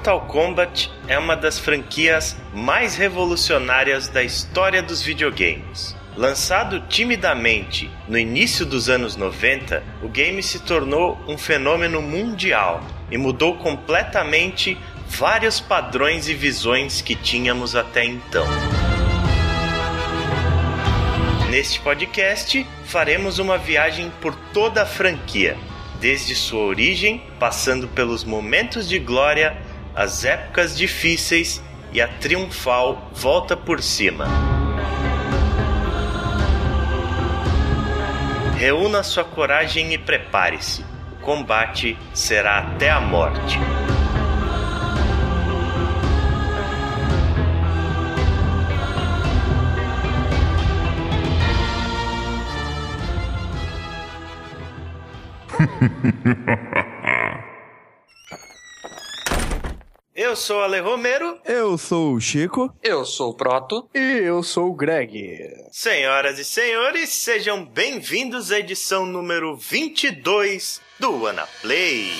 Mortal Kombat é uma das franquias mais revolucionárias da história dos videogames. Lançado timidamente no início dos anos 90, o game se tornou um fenômeno mundial e mudou completamente vários padrões e visões que tínhamos até então. Neste podcast, faremos uma viagem por toda a franquia, desde sua origem, passando pelos momentos de glória, as épocas difíceis e a triunfal volta por cima. Reúna sua coragem e prepare-se. O combate será até a morte. Eu sou o Ale Romero. Eu sou o Chico. Eu sou o Proto. E eu sou o Greg. Senhoras e senhores, sejam bem-vindos à edição número 22 do Ana Play.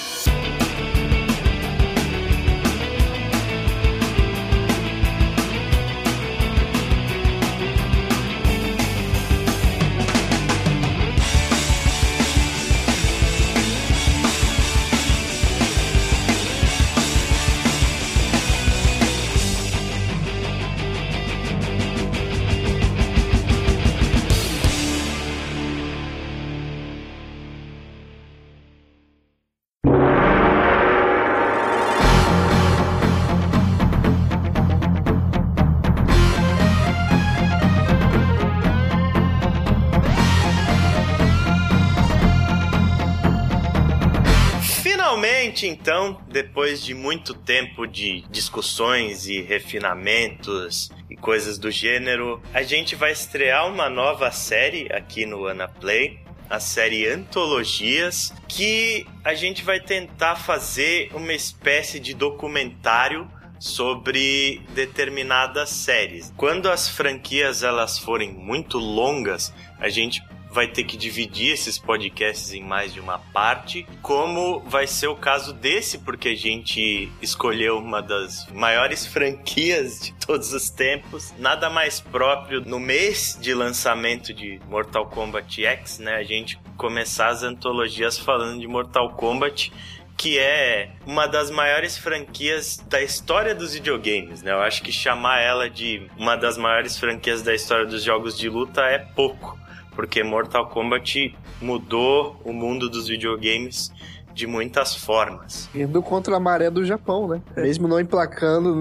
Então, depois de muito tempo de discussões e refinamentos e coisas do gênero, a gente vai estrear uma nova série aqui no Ana Play, a série Antologias, que a gente vai tentar fazer uma espécie de documentário sobre determinadas séries. Quando as franquias elas forem muito longas, a gente vai ter que dividir esses podcasts em mais de uma parte, como vai ser o caso desse, porque a gente escolheu uma das maiores franquias de todos os tempos. Nada mais próprio no mês de lançamento de Mortal Kombat X, né? A gente começar as antologias falando de Mortal Kombat que é uma das maiores franquias da história dos videogames, né? Eu acho que chamar ela de uma das maiores franquias da história dos jogos de luta é pouco porque Mortal Kombat mudou o mundo dos videogames de muitas formas. Indo contra a maré do Japão, né? Mesmo não emplacando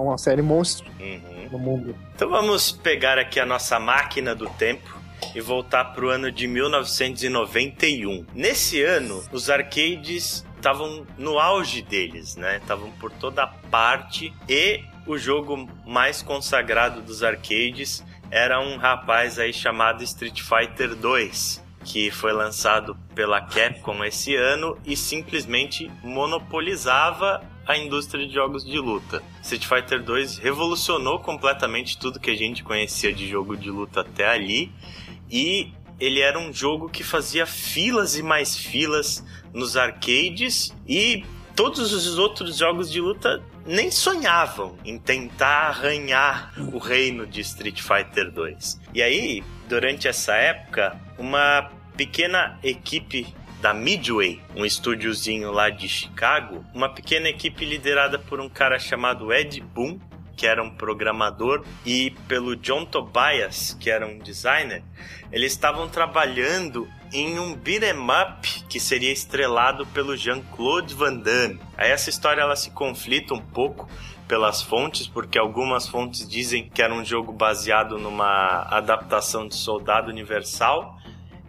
uma série monstro Uhum. no mundo. Então vamos pegar aqui a nossa máquina do tempo e voltar para o ano de 1991. Nesse ano, os arcades estavam no auge deles, né? Estavam por toda parte e o jogo mais consagrado dos arcades era um rapaz aí chamado Street Fighter 2, que foi lançado pela Capcom esse ano e simplesmente monopolizava a indústria de jogos de luta. Street Fighter 2 revolucionou completamente tudo que a gente conhecia de jogo de luta até ali e ele era um jogo que fazia filas e mais filas nos arcades e todos os outros jogos de luta nem sonhavam em tentar arranhar o reino de Street Fighter 2. E aí, durante essa época, uma pequena equipe da Midway, um estúdiozinho lá de Chicago, uma pequena equipe liderada por um cara chamado Ed Boon, que era um programador, e pelo John Tobias, que era um designer, eles estavam trabalhando em um beat'em up que seria estrelado pelo Jean-Claude Van Damme. Aí essa história ela se conflita um pouco pelas fontes, porque algumas fontes dizem que era um jogo baseado numa adaptação de Soldado Universal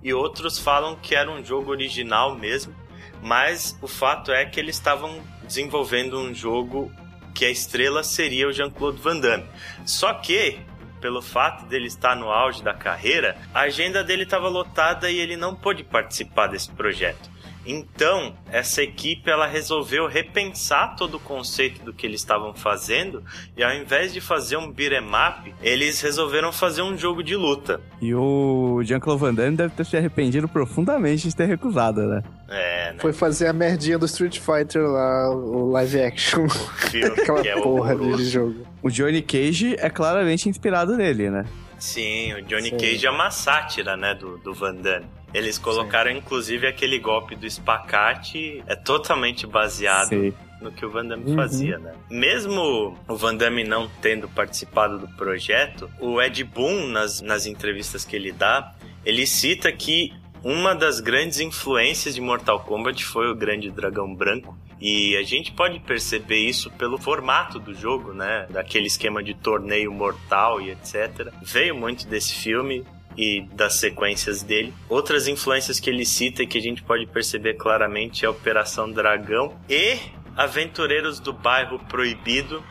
e outros falam que era um jogo original mesmo. Mas o fato é que eles estavam desenvolvendo um jogo que a estrela seria o Jean-Claude Van Damme. Só que pelo fato dele estar no auge da carreira, a agenda dele estava lotada e ele não pôde participar desse projeto. Então, essa equipe ela resolveu repensar todo o conceito do que eles estavam fazendo e ao invés de fazer um beat'em up, eles resolveram fazer um jogo de luta. E o Jean-Claude Van Damme deve ter se arrependido profundamente de ter recusado, né? É, né? Foi fazer a merdinha do Street Fighter lá, o live action. O filme Aquela que é porra horroroso. de jogo. O Johnny Cage é claramente inspirado nele, né? Sim, o Johnny Sim. Cage é uma sátira, né, do, do Van Damme. Eles colocaram, inclusive, aquele golpe do espacate, é totalmente baseado Sei. no que o Van Damme Uhum. fazia, né? Mesmo o Van Damme não tendo participado do projeto, o Ed Boon, nas, nas entrevistas que ele dá, ele cita que uma das grandes influências de Mortal Kombat foi o Grande Dragão Branco. E a gente pode perceber isso pelo formato do jogo, né? Daquele esquema de torneio mortal e etc. Veio muito desse filme e das sequências dele. Outras influências que ele cita e que a gente pode perceber claramente é Operação Dragão e Aventureiros do Bairro Proibido,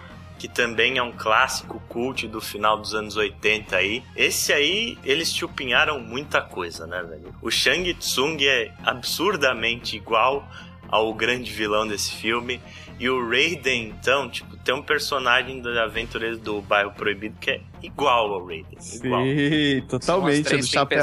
que também é um clássico cult do final dos anos 80 aí. Esse aí, eles chupinharam muita coisa, né, velho? O Shang Tsung é absurdamente igual ao grande vilão desse filme. E o Raiden, então, tipo, tem um personagem do Aventureiros do Bairro Proibido que é igual ao Raiden. Igual. Sim, São totalmente. as três do chapéu,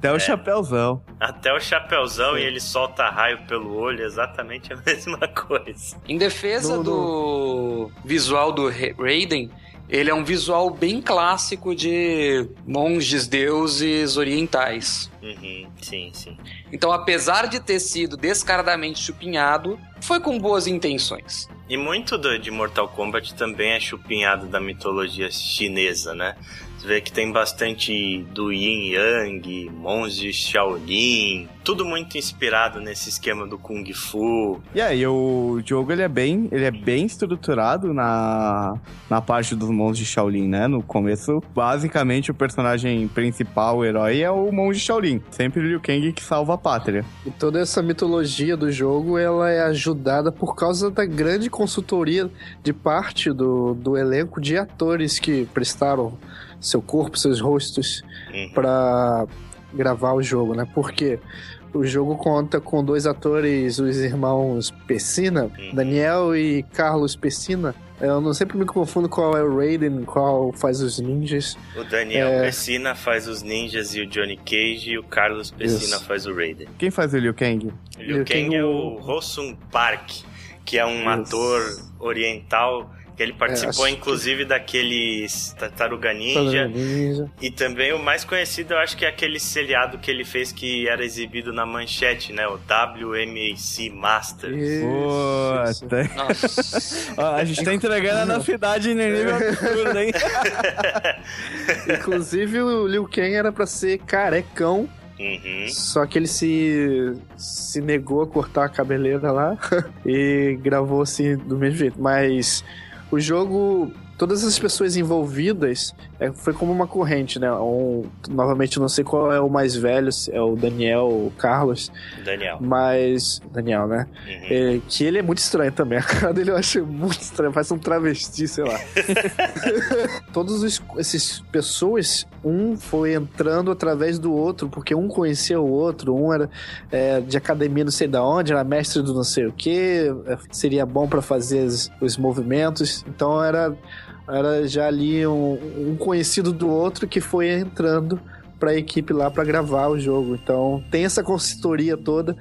até o chapéuzão. Até o Chapéuzão e ele solta raio pelo olho, exatamente a mesma coisa. Em defesa No- do visual do Ra- Raiden, ele é um visual bem clássico de monges deuses orientais. Uhum, sim, sim. Então, apesar de ter sido descaradamente chupinhado, foi com boas intenções. E muito do, de Mortal Kombat também é chupinhado da mitologia chinesa, né? Você vê que tem bastante do Yin Yang, monges Shaolin, tudo muito inspirado nesse esquema do Kung Fu. E aí, o jogo ele é bem, ele é bem estruturado na, na parte dos monges de Shaolin, né? No começo, basicamente o personagem principal, o herói, é o monge Shaolin. Sempre o Liu Kang que salva a pátria. E toda essa mitologia do jogo, ela é ajudada por causa da grande consultoria de parte do, do elenco de atores que prestaram seu corpo, seus rostos Uhum. pra gravar o jogo, né? Porque o jogo conta com dois atores, os irmãos Pessina, Uhum. Daniel e Carlos Pessina. Eu não sempre me confundo qual é o Raiden, qual faz os ninjas. O Daniel É. Pessina faz os ninjas e o Johnny Cage, e o Carlos Pessina Isso. faz o Raiden. Quem faz o Liu Kang? O Liu Liu Kang Kang é o Rossum Park, que é um Isso. ator oriental ele participou acho que- inclusive daqueles Tartaruga Tartaruga Ninja Ninja. e também o mais conhecido eu acho que é aquele seriado que ele fez que era exibido na manchete, né? O WMAC Master. Isso, isso. Puta. Nossa. Ó, a gente tá entregando a novidade no nível absurdo, hein? Inclusive o Liu Kang era pra ser carecão, Uhum. só que ele se, se negou a cortar a cabeleira lá e gravou assim do mesmo jeito. Mas o jogo, todas as pessoas envolvidas, é, foi como uma corrente, né? Um, novamente, eu não sei qual é o mais velho, se é o Daniel ou o Carlos, Daniel. mas. Daniel, né? Uhum. É, que ele é muito estranho também. A cara dele eu acho muito estranho. Parece um travesti, sei lá. Todos os- esses pessoas, um foi entrando através do outro, porque um conhecia o outro, um era é, de academia não sei da onde, era mestre do não sei o que, seria bom pra fazer os, os movimentos. Então era, era já ali um, um conhecido do outro que foi entrando pra equipe lá pra gravar o jogo. Então tem essa consultoria toda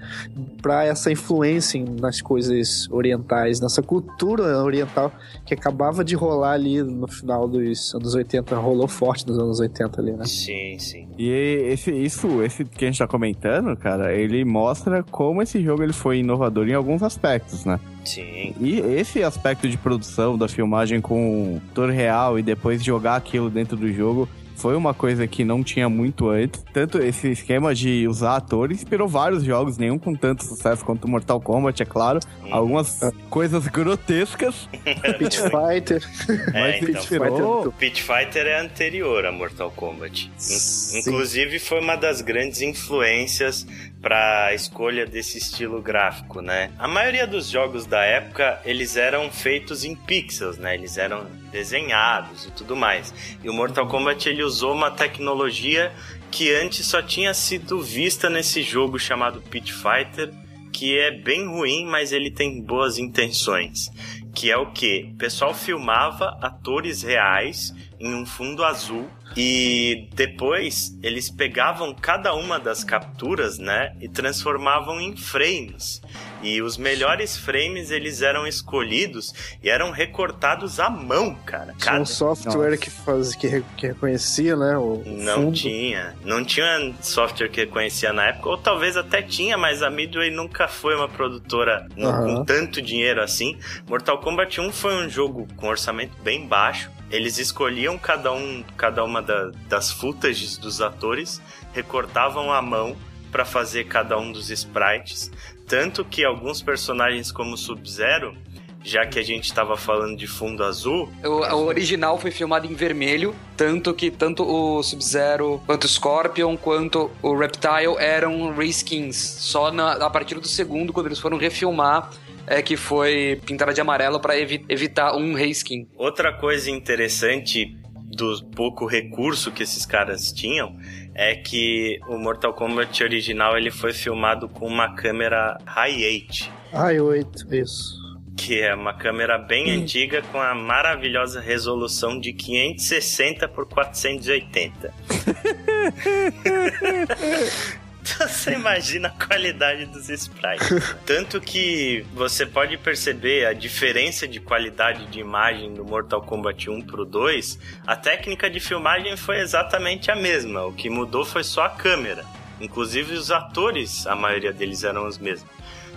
pra essa influência nas coisas orientais, nessa cultura oriental que acabava de rolar ali no final dos anos 80, rolou forte nos anos 80 ali, né? Sim, sim. E esse, isso, esse que a gente tá comentando, cara, ele mostra como esse jogo ele foi inovador em alguns aspectos, né? Sim. E esse aspecto de produção da filmagem com ator real e depois jogar aquilo dentro do jogo foi uma coisa que não tinha muito antes. Tanto esse esquema de usar atores inspirou vários jogos, nenhum com tanto sucesso quanto Mortal Kombat, é claro. Uhum. Algumas coisas grotescas. Pit Fighter. É, Mas então. inspirou. O Pit Fighter é anterior a Mortal Kombat. Sim. Inclusive foi uma das grandes influências para a escolha desse estilo gráfico, né? A maioria dos jogos da época, eles eram feitos em pixels, né? Eles eram desenhados e tudo mais. E o Mortal Kombat ele usou uma tecnologia que antes só tinha sido vista nesse jogo chamado Pit Fighter, que é bem ruim, mas ele tem boas intenções. Que é o que? O pessoal filmava atores reais em um fundo azul e depois eles pegavam cada uma das capturas, né, e transformavam em frames. E os melhores frames eles eram escolhidos e eram recortados à mão, cara. Tinha Cada... um software que, faz, que, re- que reconhecia, né? O Não fundo. tinha. Não tinha software que reconhecia na época, ou talvez até tinha, mas a Midway nunca foi uma produtora Aham. com tanto dinheiro assim. Mortal Kombat 1 foi um jogo com orçamento bem baixo. Eles escolhiam cada um, cada uma da- das footages dos atores, recortavam à mão para fazer cada um dos sprites, tanto que alguns personagens como Sub-Zero, já que a gente estava falando de fundo azul, O, o original foi filmado em vermelho, tanto que tanto o Sub-Zero, quanto o Scorpion, quanto o Reptile eram reskins. Só na- a partir do segundo, quando eles foram refilmar, é que foi pintada de amarelo para evitar um reskin. Outra coisa interessante do pouco recurso que esses caras tinham é que o Mortal Kombat original ele foi filmado com uma câmera Hi8, Ai, oito, isso. que é uma câmera bem antiga com a maravilhosa resolução de 560 por 480. Então Você imagina a qualidade dos sprites. Tanto que você pode perceber a diferença de qualidade de imagem do Mortal Kombat 1 pro 2. A técnica de filmagem foi exatamente a mesma. O que mudou foi só a câmera. Inclusive os atores, a maioria deles eram os mesmos.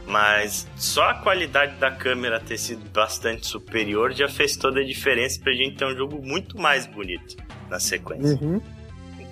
Mas só a qualidade da câmera ter sido bastante superior já fez toda a diferença pra gente ter um jogo muito mais bonito na sequência. Uhum.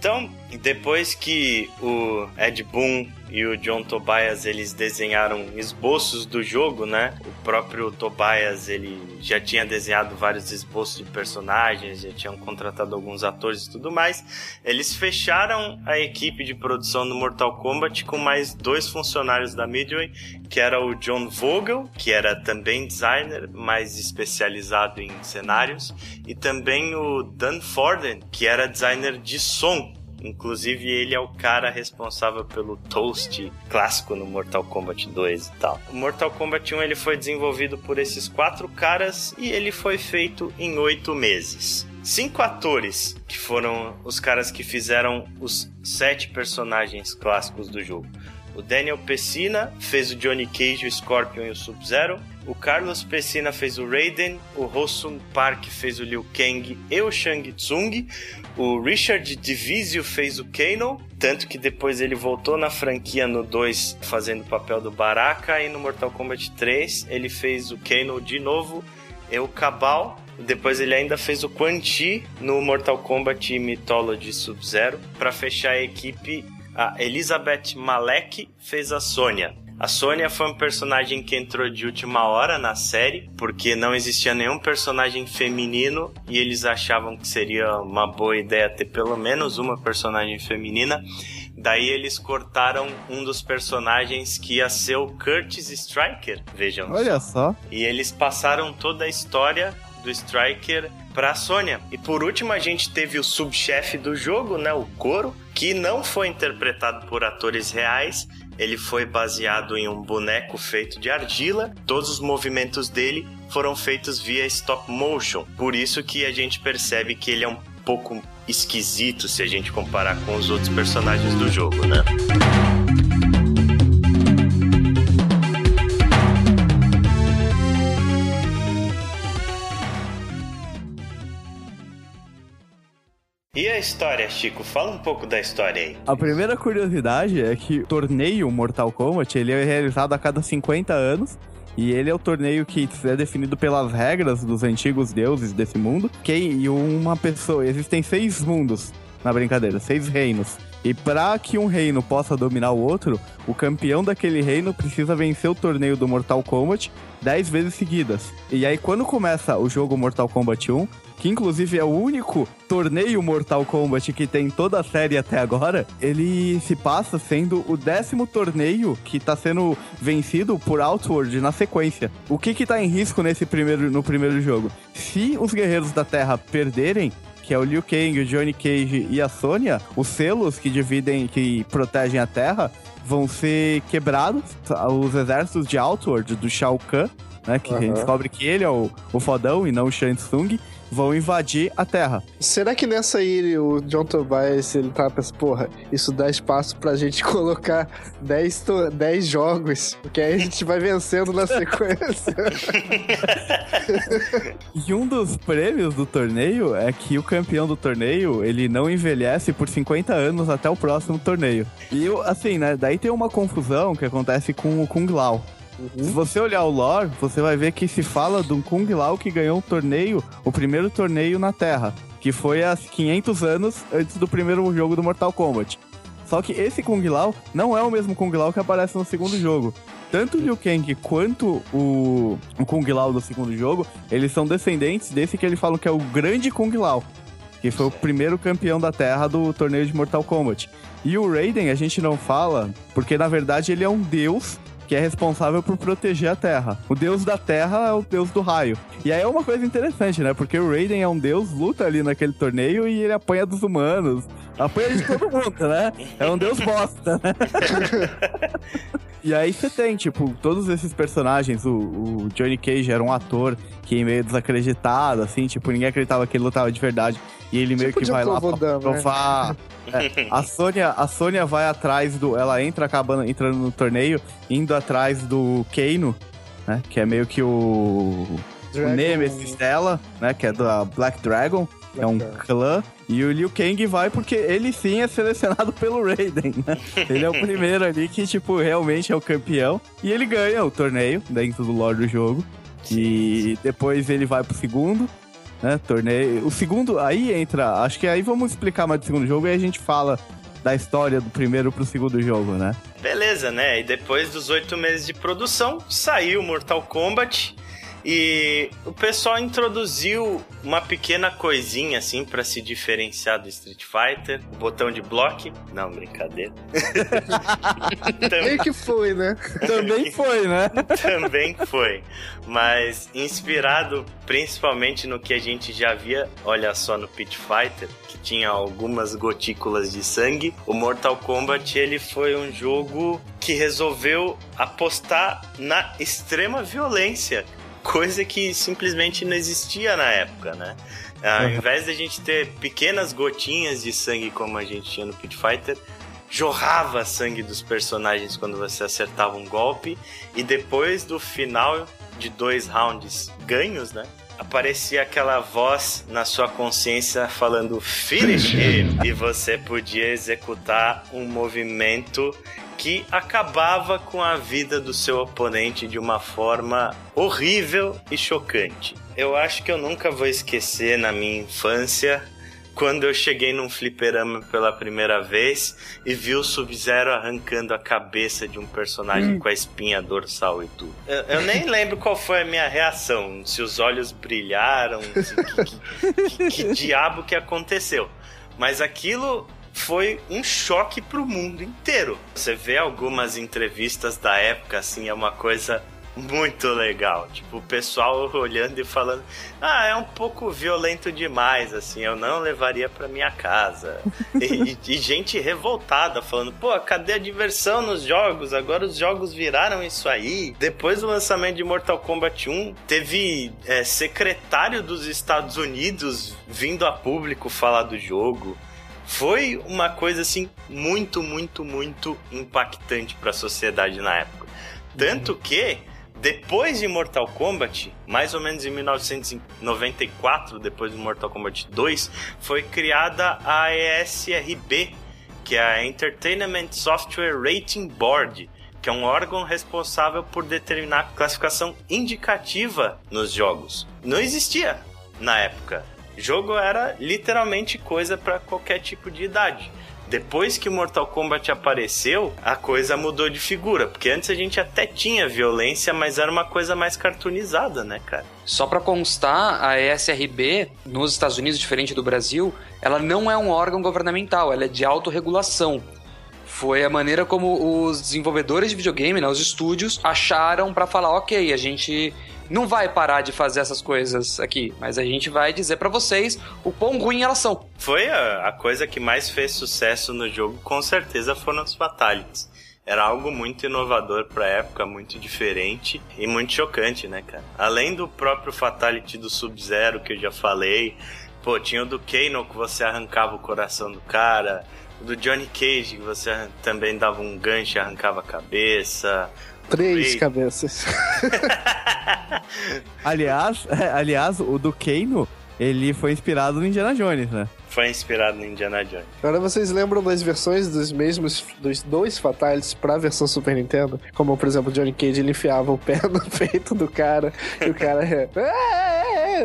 Então, depois que o Ed Boon e o John Tobias eles desenharam esboços do jogo, né? O próprio Tobias ele já tinha desenhado vários esboços de personagens, já tinham contratado alguns atores e tudo mais. Eles fecharam a equipe de produção do Mortal Kombat com mais dois funcionários da Midway, que era o John Vogel, que era também designer, mais especializado em cenários, e também o Dan Forden, que era designer de som. Inclusive, ele é o cara responsável pelo Toast clássico no Mortal Kombat 2 e tal. O Mortal Kombat 1 ele foi desenvolvido por esses quatro caras e ele foi feito em oito meses. Cinco atores, que foram os caras que fizeram os sete personagens clássicos do jogo. O Daniel Pessina fez o Johnny Cage, o Scorpion e o Sub-Zero. O Carlos Pessina fez o Raiden. O Hosung Park fez o Liu Kang e o Shang Tsung. O Richard Divisio fez o Kano. Tanto que depois ele voltou na franquia no 2 fazendo o papel do Baraka. E no Mortal Kombat 3 ele fez o Kano de novo. E o Cabal. Depois ele ainda fez o Quan Chi no Mortal Kombat Mythology Sub-Zero. Para fechar a equipe, a Elizabeth Malek fez a Sônia. A Sônia foi um personagem que entrou de última hora na série, porque não existia nenhum personagem feminino e eles achavam que seria uma boa ideia ter pelo menos uma personagem feminina. Daí eles cortaram um dos personagens que ia ser o Curtis Striker, vejam. Olha só. E eles passaram toda a história do Striker pra Sônia. E por último, a gente teve o subchefe do jogo, né, o Goro, que não foi interpretado por atores reais. Ele foi baseado em um boneco feito de argila. Todos os movimentos dele foram feitos via stop motion. Por isso que a gente percebe que ele é um pouco esquisito se a gente comparar com os outros personagens do jogo, né? E a história, Chico? Fala um pouco da história aí. A primeira curiosidade é que o torneio Mortal Kombat ele é realizado a cada 50 anos. E ele é o torneio que é definido pelas regras dos antigos deuses desse mundo. Quem, e uma pessoa. Existem seis mundos na brincadeira, seis reinos. E para que um reino possa dominar o outro, o campeão daquele reino precisa vencer o torneio do Mortal Kombat 10 vezes seguidas. E aí, quando começa o jogo Mortal Kombat 1, que inclusive é o único torneio Mortal Kombat que tem toda a série até agora, ele se passa sendo o décimo torneio que tá sendo vencido por Outward na sequência. O que que tá em risco nesse primeiro, no primeiro jogo? Se os Guerreiros da Terra perderem, que é o Liu Kang, o Johnny Cage e a Sonya, os selos que dividem, que protegem a Terra, vão ser quebrados. Os exércitos de Outward, do Shao Kahn, né? Que a gente descobre que ele é o, o fodão e não o Shang Tsung vão invadir a Terra. Será que nessa aí o John Tobias ele tá pensando, porra, isso dá espaço pra gente colocar 10, 10 jogos, porque aí a gente vai vencendo na sequência. e um dos prêmios do torneio é que o campeão do torneio, ele não envelhece por 50 anos até o próximo torneio. E assim, né, daí tem uma confusão que acontece com o Kung Lao. Uhum. Se você olhar o lore, você vai ver que se fala um Kung Lao que ganhou um torneio, o primeiro torneio na Terra, que foi há 500 anos antes do primeiro jogo do Mortal Kombat. Só que esse Kung Lao não é o mesmo Kung Lao que aparece no segundo jogo. Tanto o Liu Kang quanto o, o Kung Lao do segundo jogo, eles são descendentes desse que eles falam que é o grande Kung Lao, que foi o primeiro campeão da Terra do torneio de Mortal Kombat. E o Raiden a gente não fala, porque na verdade ele é um deus que é responsável por proteger a Terra. O deus da Terra é o deus do raio. E aí é uma coisa interessante, né? Porque o Raiden é um deus, luta ali naquele torneio e ele apanha dos humanos. Apanha de todo mundo, né? É um deus bosta, né? E aí você tem, tipo, todos esses personagens. O, o, Johnny Cage era um ator que meio desacreditado, assim, tipo, ninguém acreditava que ele lutava de verdade. E ele meio tipo que vai lá pra né? provar. É, a, Sônia, a Sônia vai atrás do. Ela entra acabando entrando no torneio, indo atrás do Keino, né? Que é meio que o. Dragon. O Nemesis dela, né? Que é da Black Dragon. Black é um clã. E o Liu Kang vai porque ele sim é selecionado pelo Raiden, né? Ele é o primeiro ali que, tipo, realmente é o campeão. E ele ganha o torneio dentro do lore do jogo. E depois ele vai pro segundo, né? Torneio. O segundo, aí entra. Acho que aí vamos explicar mais do segundo jogo e a gente fala da história do primeiro pro segundo jogo, né? Beleza, né? E depois dos oito meses de produção, saiu Mortal Kombat. E o pessoal introduziu uma pequena coisinha assim para se diferenciar do Street Fighter, o botão de bloco. Não, brincadeira. Também que foi, né? Também foi, né? Também foi. Mas inspirado principalmente no que a gente já via, olha só no Pit Fighter, que tinha algumas gotículas de sangue, o Mortal Kombat ele foi um jogo que resolveu apostar na extrema violência coisa que simplesmente não existia na época, né? Ao invés de a gente ter pequenas gotinhas de sangue como a gente tinha no Pit Fighter, jorrava sangue dos personagens quando você acertava um golpe e depois do final de dois rounds ganhos, né? Aparecia aquela voz na sua consciência falando finish him e você podia executar um movimento que acabava com a vida do seu oponente de uma forma horrível e chocante. Eu acho que eu nunca vou esquecer na minha infância quando eu cheguei num fliperama pela primeira vez e vi o Sub-Zero arrancando a cabeça de um personagem hum. com a espinha dorsal e tudo. Eu, eu, nem lembro qual foi a minha reação, se os olhos brilharam, se, que, que, que, que diabo que aconteceu. Mas aquilo foi um choque pro mundo inteiro. Você vê algumas entrevistas da época, assim, é uma coisa muito legal. Tipo, o pessoal olhando e falando: Ah, é um pouco violento demais, assim, eu não levaria pra minha casa. e, e, gente revoltada, falando: Pô, cadê a diversão nos jogos? Agora os jogos viraram isso aí. Depois do lançamento de Mortal Kombat 1, teve é, secretário dos Estados Unidos vindo a público falar do jogo foi uma coisa assim muito, muito, muito impactante para a sociedade na época. Tanto que depois de Mortal Kombat, mais ou menos em 1994, depois de Mortal Kombat 2, foi criada a ESRB, que é a Entertainment Software Rating Board, que é um órgão responsável por determinar classificação indicativa nos jogos. Não existia na época. Jogo era literalmente coisa para qualquer tipo de idade. Depois que Mortal Kombat apareceu, a coisa mudou de figura, porque antes a gente até tinha violência, mas era uma coisa mais cartoonizada, né, cara? Só para constar, a ESRB nos Estados Unidos, diferente do Brasil, ela não é um órgão governamental, ela é de autorregulação foi a maneira como os desenvolvedores de videogame, né, os estúdios, acharam para falar, ok, a gente não vai parar de fazer essas coisas aqui, mas a gente vai dizer para vocês o quão ruim elas são. Foi a, a, coisa que mais fez sucesso no jogo, com certeza foram os Fatalities. era algo muito inovador pra época, muito diferente e muito chocante, né, cara? Além do próprio Fatality do Sub-Zero que eu já falei, pô, tinha o do Kano que você arrancava o coração do cara, o do Johnny Cage que você também dava um gancho e arrancava a cabeça. Três cabeças. aliás, aliás, o do Kano, ele foi inspirado no Indiana Jones, né? foi inspirado no Indiana Jones. Agora vocês lembram das versões dos mesmos, dos dois Fatalities pra versão Super Nintendo? Como, por exemplo, o Johnny Cage, ele enfiava o pé no peito do cara e o cara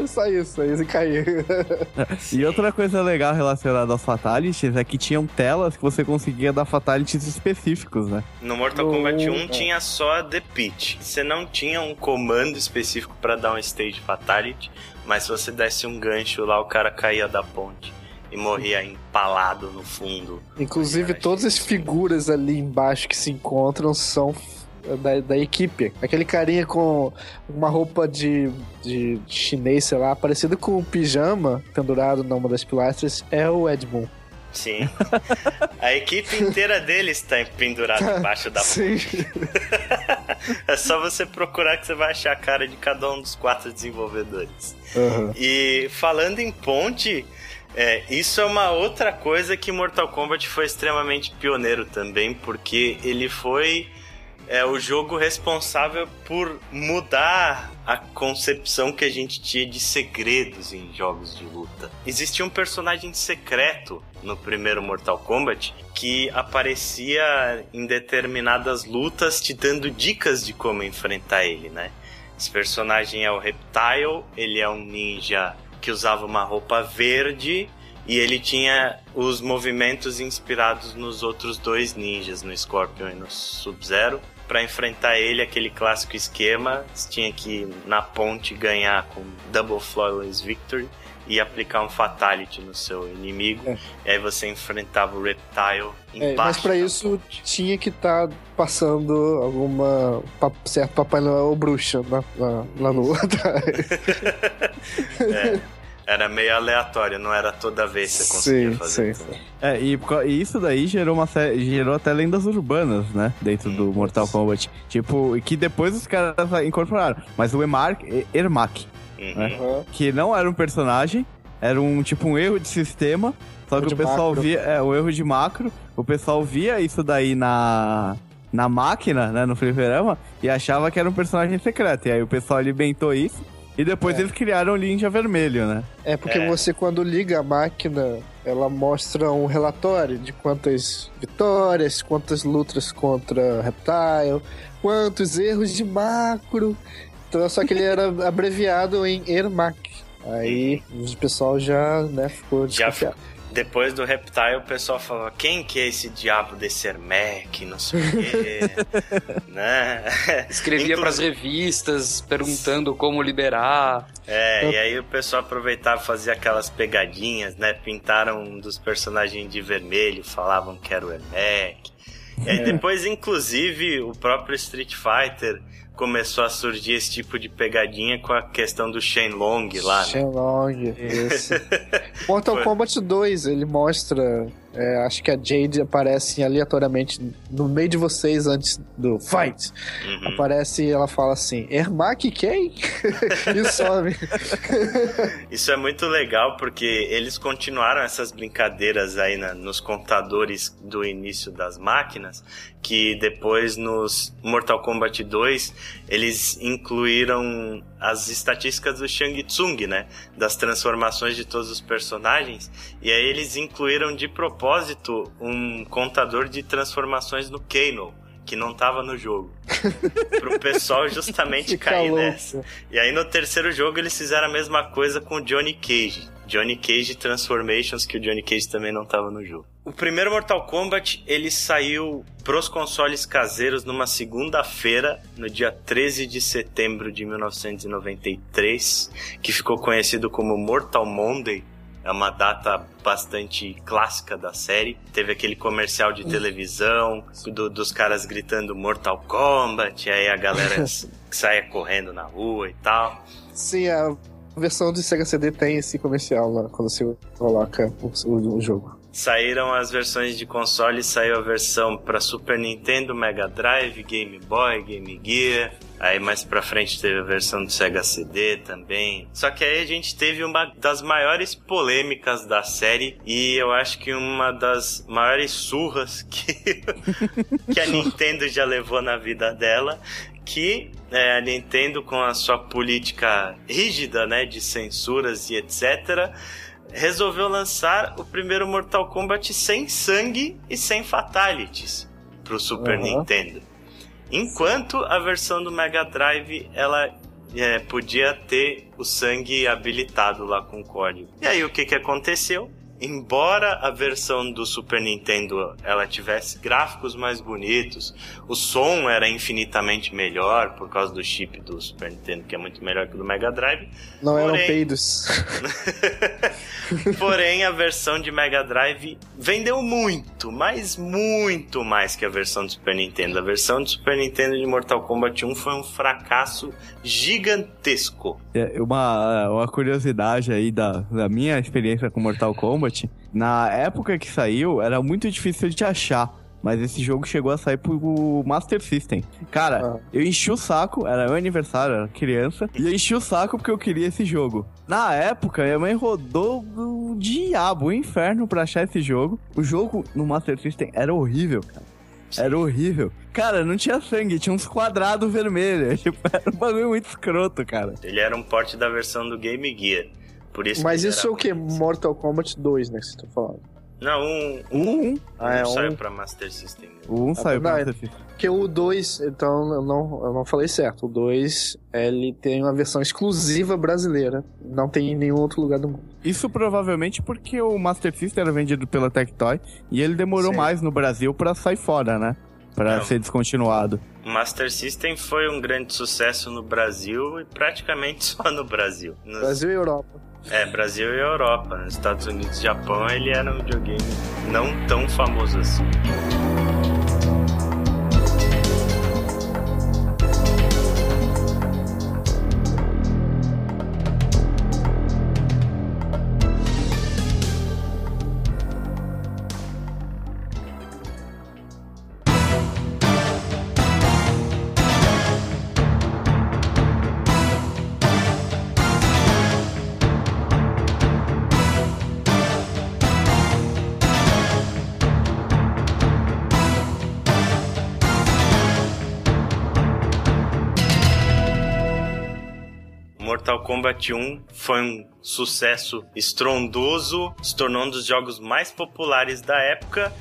é, só isso, aí e caía. e outra coisa legal relacionada aos Fatalities é que tinham telas que você conseguia dar Fatalities específicos, né? No Mortal Kombat 1 tinha só The Pit. Você não tinha um comando específico para dar um stage Fatality, mas se você desse um gancho lá, o cara caía da ponte e morria empalado no fundo. Inclusive, todas as figuras ali embaixo que se encontram são da, da equipe. Aquele carinha com uma roupa de, de chinês, sei lá, parecido com um pijama pendurado numa das pilastras, é o Edmund. Sim. A equipe inteira deles está pendurada embaixo da ponte. é só você procurar que você vai achar a cara de cada um dos quatro desenvolvedores. Uhum. E falando em ponte, é, isso é uma outra coisa que Mortal Kombat foi extremamente pioneiro também, porque ele foi é, o jogo responsável por mudar a concepção que a gente tinha de segredos em jogos de luta. Existia um personagem secreto no primeiro Mortal Kombat que aparecia em determinadas lutas te dando dicas de como enfrentar ele, né? Esse personagem é o Reptile, ele é um ninja que usava uma roupa verde e ele tinha os movimentos inspirados nos outros dois ninjas, no Scorpion e no Sub-Zero. Para enfrentar ele, aquele clássico esquema, você tinha que na ponte ganhar com Double Flawless Victory e aplicar um Fatality no seu inimigo. É. E aí você enfrentava o Reptile embaixo. É, mas para isso ponte. tinha que estar tá passando alguma certo Papai Noel ou bruxa lá, lá, lá no é. Era meio aleatório, não era toda vez que você conseguia sim, fazer. Sim, sim. É, e, e, isso daí gerou, uma, gerou até lendas urbanas, né? Dentro hum, do Mortal Kombat. Tipo, que depois os caras incorporaram. Mas o Emark, Ermac, uhum. né? Que não era um personagem, era um tipo um erro de sistema. Só que o pessoal macro. via. É, o erro de macro. O pessoal via isso daí na. Na máquina, né, no fliperama, e achava que era um personagem secreto. E aí o pessoal alimentou isso e depois é. eles criaram o Ninja Vermelho, né? É, porque é. você, quando liga a máquina, ela mostra um relatório de quantas vitórias, quantas lutas contra Reptile, quantos erros de macro. Então, só que ele era abreviado em ERMAC. Aí o pessoal já, né, ficou desconfiado. Já depois do Reptile, o pessoal falou: quem que é esse diabo desse Ermac? Não sei o quê. né? Escrevia para as revistas perguntando como liberar. É, e aí o pessoal aproveitava e fazia aquelas pegadinhas, né? Pintaram um dos personagens de vermelho, falavam que era o Ermac. E aí depois, inclusive, o próprio Street Fighter começou a surgir esse tipo de pegadinha com a questão do Shenlong lá, né? Shenlong, isso. Mortal Kombat 2, ele mostra é, acho que a Jade aparece aleatoriamente no meio de vocês antes do fight. Uhum. Aparece e ela fala assim: Ermac quem? e some. Isso é muito legal porque eles continuaram essas brincadeiras aí na, nos contadores do início das máquinas. Que depois nos Mortal Kombat 2 eles incluíram as estatísticas do Shang Tsung, né? Das transformações de todos os personagens. E aí eles incluíram de propósito um contador de transformações no Kano que não tava no jogo. pro pessoal justamente cair louco. nessa. E aí no terceiro jogo eles fizeram a mesma coisa com o Johnny Cage. Johnny Cage Transformations, que o Johnny Cage também não tava no jogo. O primeiro Mortal Kombat, ele saiu pros consoles caseiros numa segunda-feira, no dia 13 de setembro de 1993, que ficou conhecido como Mortal Monday, é uma data bastante clássica da série. Teve aquele comercial de televisão do, dos caras gritando Mortal Kombat, aí a galera saia correndo na rua e tal. Sim, a versão de Sega CD tem esse comercial lá, quando você coloca o, o, o jogo. Saíram as versões de console, saiu a versão para Super Nintendo, Mega Drive, Game Boy, Game Gear. Aí mais pra frente teve a versão do Sega CD também. Só que aí a gente teve uma das maiores polêmicas da série e eu acho que uma das maiores surras que, que a Nintendo já levou na vida dela, que é, a Nintendo com a sua política rígida, né, de censuras e etc, resolveu lançar o primeiro Mortal Kombat sem sangue e sem fatalities pro Super uhum. Nintendo. Enquanto a versão do Mega Drive ela é, podia ter o sangue habilitado lá com o código. E aí o que, que aconteceu? Embora a versão do Super Nintendo ela tivesse gráficos mais bonitos, o som era infinitamente melhor por causa do chip do Super Nintendo, que é muito melhor que o do Mega Drive. Não porém... eram peidos. porém, a versão de Mega Drive vendeu muito, mas muito mais que a versão do Super Nintendo. A versão do Super Nintendo de Mortal Kombat 1 foi um fracasso gigantesco. É, uma, uma curiosidade aí da, da minha experiência com Mortal Kombat Kombat, na época que saiu, era muito difícil de achar. Mas esse jogo chegou a sair pro Master System. Cara, ah. eu enchi o saco, era meu aniversário, era criança, e eu enchi o saco porque eu queria esse jogo. Na época, minha mãe rodou o diabo, o inferno pra achar esse jogo. O jogo no Master System era horrível, cara. Era horrível. Cara, não tinha sangue, tinha uns quadrados vermelhos. Tipo, era um bagulho muito escroto, cara. Ele era um porte da versão do Game Gear. Por isso Mas isso é o que? Mortal Kombat 2, né? Que você tá falando. Não, um. Um, um. Ah, um é, saiu um... pra Master System. Né? O um ah, saiu pra Master System. Porque o 2, então eu não, eu não falei certo. O 2, ele tem uma versão exclusiva brasileira. Não tem em nenhum outro lugar do mundo. Isso provavelmente porque o Master System era vendido pela Tectoy e ele demorou Sim. mais no Brasil pra sair fora, né? Pra não. ser descontinuado. Master System foi um grande sucesso no Brasil e praticamente só no Brasil. Nos... Brasil e Europa. É, Brasil e Europa. Estados Unidos e Japão ele era um videogame não tão famoso assim. Kombat 1 foi um sucesso estrondoso, se tornou um dos jogos mais populares da época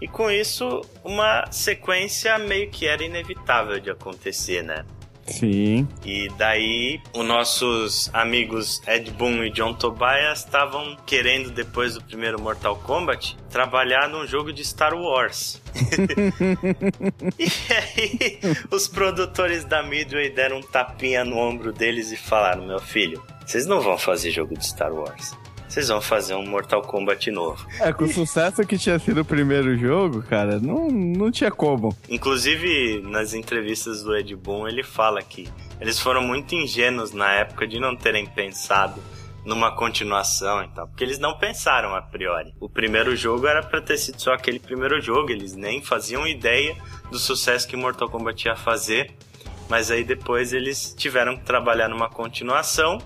e com isso uma sequência meio que era inevitável de acontecer, né? Sim. E daí, os nossos amigos Ed Boon e John Tobias estavam querendo, depois do primeiro Mortal Kombat, trabalhar num jogo de Star Wars. e aí, os produtores da Midway deram um tapinha no ombro deles e falaram: Meu filho, vocês não vão fazer jogo de Star Wars vocês vão fazer um Mortal Kombat novo. É, com o sucesso que tinha sido o primeiro jogo, cara, não, não tinha como. Inclusive, nas entrevistas do Ed Boon, ele fala que eles foram muito ingênuos na época de não terem pensado numa continuação e tal, porque eles não pensaram a priori. O primeiro jogo era para ter sido só aquele primeiro jogo, eles nem faziam ideia do sucesso que Mortal Kombat ia fazer, mas aí depois eles tiveram que trabalhar numa continuação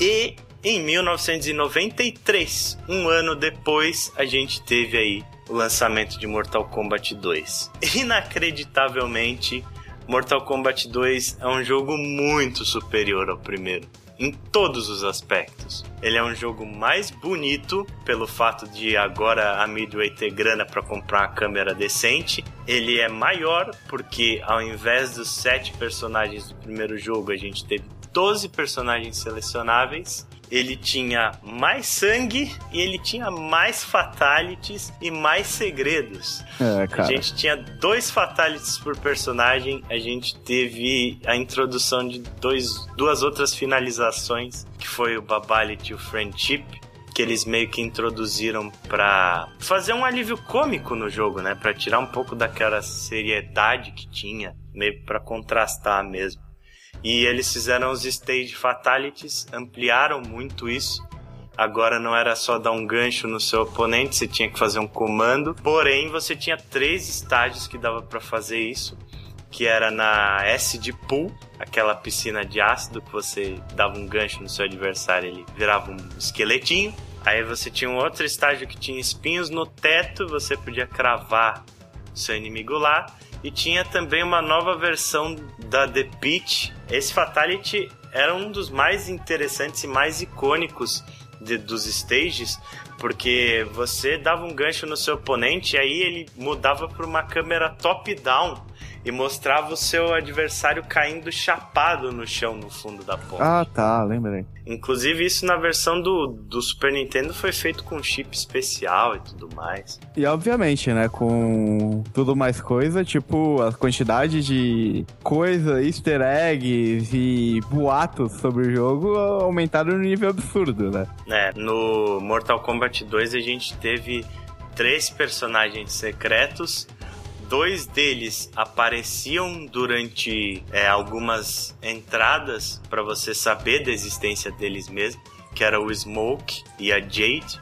e em 1993, um ano depois, a gente teve aí o lançamento de Mortal Kombat 2. Inacreditavelmente, Mortal Kombat 2 é um jogo muito superior ao primeiro. Em todos os aspectos. Ele é um jogo mais bonito, pelo fato de agora a Midway ter grana para comprar uma câmera decente. Ele é maior, porque ao invés dos sete personagens do primeiro jogo, a gente teve 12 personagens selecionáveis ele tinha mais sangue e ele tinha mais fatalities e mais segredos. É, a gente tinha dois fatalities por personagem, a gente teve a introdução de dois, duas outras finalizações, que foi o Babality e o Friendship, que eles meio que introduziram para fazer um alívio cômico no jogo, né, para tirar um pouco daquela seriedade que tinha, meio para contrastar mesmo. E eles fizeram os Stage Fatalities, ampliaram muito isso. Agora não era só dar um gancho no seu oponente, você tinha que fazer um comando. Porém, você tinha três estágios que dava para fazer isso. Que era na S de pool, aquela piscina de ácido que você dava um gancho no seu adversário, ele virava um esqueletinho. Aí você tinha um outro estágio que tinha espinhos no teto, você podia cravar seu inimigo lá. E tinha também uma nova versão da The Pitch. Esse Fatality era um dos mais interessantes e mais icônicos de, dos stages, porque você dava um gancho no seu oponente e aí ele mudava para uma câmera top-down e mostrava o seu adversário caindo chapado no chão no fundo da ponte. Ah, tá, lembrei. Inclusive, isso na versão do, do Super Nintendo foi feito com chip especial e tudo mais. E obviamente, né, com tudo mais coisa, tipo, a quantidade de coisa, easter eggs e boatos sobre o jogo aumentaram no nível absurdo, né? É, no Mortal Kombat 2 a gente teve três personagens secretos dois deles apareciam durante é, algumas entradas para você saber da existência deles mesmo, que era o Smoke e a Jade.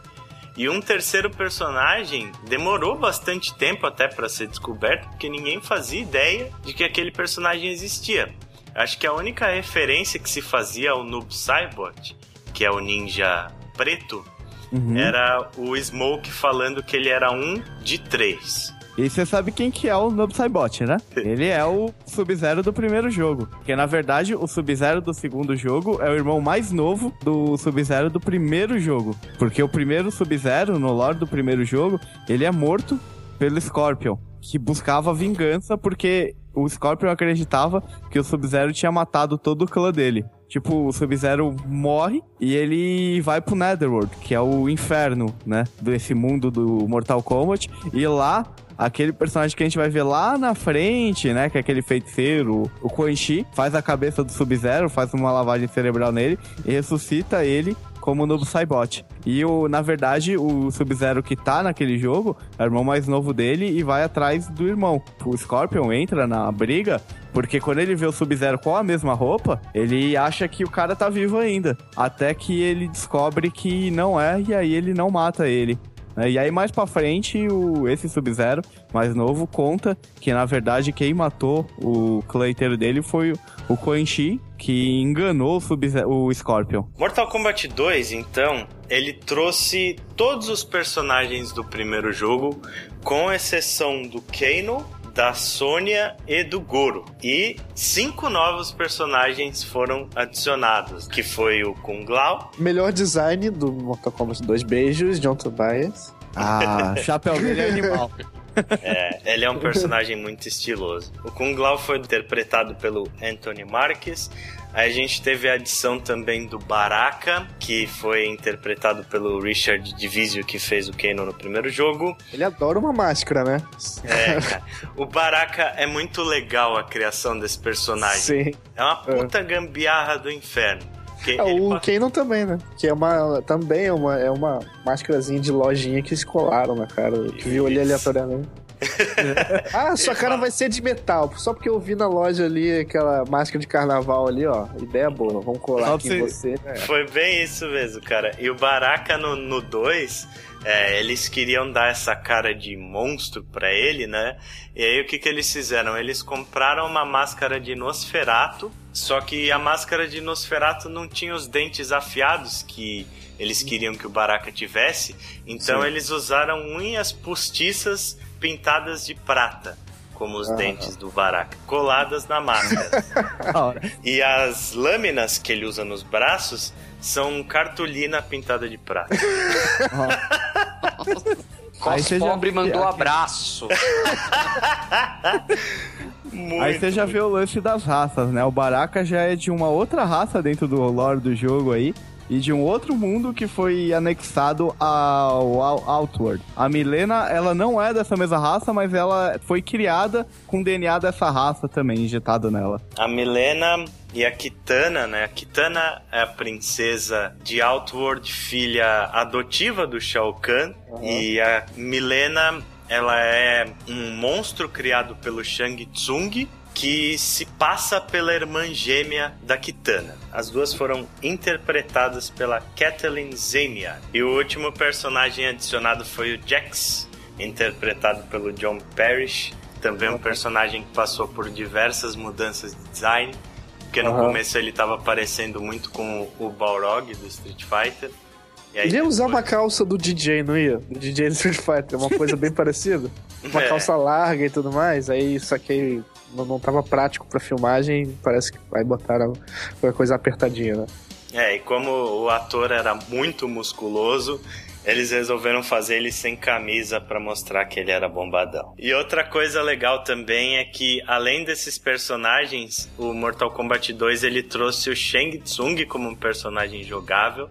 E um terceiro personagem demorou bastante tempo até para ser descoberto, porque ninguém fazia ideia de que aquele personagem existia. Acho que a única referência que se fazia ao Noob Saibot, que é o ninja preto, uhum. era o Smoke falando que ele era um de três. E você sabe quem que é o Noob Saibot, né? Ele é o Sub-Zero do primeiro jogo. Porque, na verdade, o Sub-Zero do segundo jogo é o irmão mais novo do Sub-Zero do primeiro jogo. Porque o primeiro Sub-Zero, no lore do primeiro jogo, ele é morto pelo Scorpion, que buscava vingança porque o Scorpion acreditava que o Sub-Zero tinha matado todo o clã dele. Tipo, o Sub-Zero morre e ele vai pro Netherworld, que é o inferno, né? Desse mundo do Mortal Kombat. E lá aquele personagem que a gente vai ver lá na frente, né? Que é aquele feiticeiro, o Quan Chi, faz a cabeça do Sub-Zero, faz uma lavagem cerebral nele e ressuscita ele como o novo Saibot. E o, na verdade, o Sub-Zero que tá naquele jogo é o irmão mais novo dele e vai atrás do irmão. O Scorpion entra na briga porque quando ele vê o Sub-Zero com a mesma roupa, ele acha que o cara tá vivo ainda. Até que ele descobre que não é e aí ele não mata ele. Né? E aí, mais pra frente, o, esse Sub-Zero, mais novo, conta que, na verdade, quem matou o clã inteiro dele foi o Quan Chi, que enganou o, o Scorpion. Mortal Kombat 2, então, ele trouxe todos os personagens do primeiro jogo, com exceção do Kano, da Sônia e do Goro. E cinco novos personagens foram adicionados, que foi o Kung Lao. Melhor design do Mortal Kombat 2. Beijos, John Tobias. Ah, chapéu dele é animal. É, ele é um personagem muito estiloso. O Kung Lao foi interpretado pelo Anthony Marques. Aí a gente teve a adição também do Baraka, que foi interpretado pelo Richard Divisio, que fez o Kano no primeiro jogo. Ele adora uma máscara, né? É, cara. O Baraka é muito legal a criação desse personagem. Sim. É uma puta é. gambiarra do inferno. É, o passa... Kanon também, né? Que é uma. Também é uma, é uma máscarazinha de lojinha que se colaram na cara. Que viu ali aleatoriamente. ah, sua cara vai ser de metal. Só porque eu vi na loja ali aquela máscara de carnaval ali, ó. Ideia boa, vamos colar aqui em você. Né? Foi bem isso mesmo, cara. E o Baraka no 2, é, eles queriam dar essa cara de monstro pra ele, né? E aí o que, que eles fizeram? Eles compraram uma máscara de Nosferato, só que a máscara de Nosferato não tinha os dentes afiados que eles queriam que o Baraka tivesse. Então Sim. eles usaram unhas postiças pintadas de prata, como os dentes do Baraka, coladas na máscara. e as lâminas que ele usa nos braços são cartolina pintada de prata. Aí você pobre já... mandou abraço. Muito, Aí você já vê o lance das raças, né? O Baraka já é de uma outra raça dentro do lore do jogo aí e de um outro mundo que foi anexado ao, ao Outward. A Milena, ela não é dessa mesma raça, mas ela foi criada com DNA dessa raça também injetado nela. A Milena e a Kitana, né? A Kitana é a princesa de Outward, filha adotiva do Shao Kahn, uhum. e a Milena ela é um monstro criado pelo Shang Tsung, que se passa pela irmã gêmea da Kitana. As duas foram interpretadas pela Kathleen Zemiar. E o último personagem adicionado foi o Jax, interpretado pelo John Parrish. Também um personagem que passou por diversas mudanças de design. Porque no Uhum. começo ele estava parecendo muito com o Balrog do Street Fighter. Aí usar depois- uma calça do DJ, não ia? Do DJ do Street Fighter, uma coisa bem parecida. Uma É. calça larga e tudo mais. Aí isso aqui não, não tava prático pra filmagem, parece que aí botaram uma coisa apertadinha, né? É, e como o ator era muito musculoso, eles resolveram fazer ele sem camisa pra mostrar que ele era bombadão. E outra coisa legal também é que, além desses personagens, o Mortal Kombat 2 ele trouxe o Shang Tsung como um personagem jogável,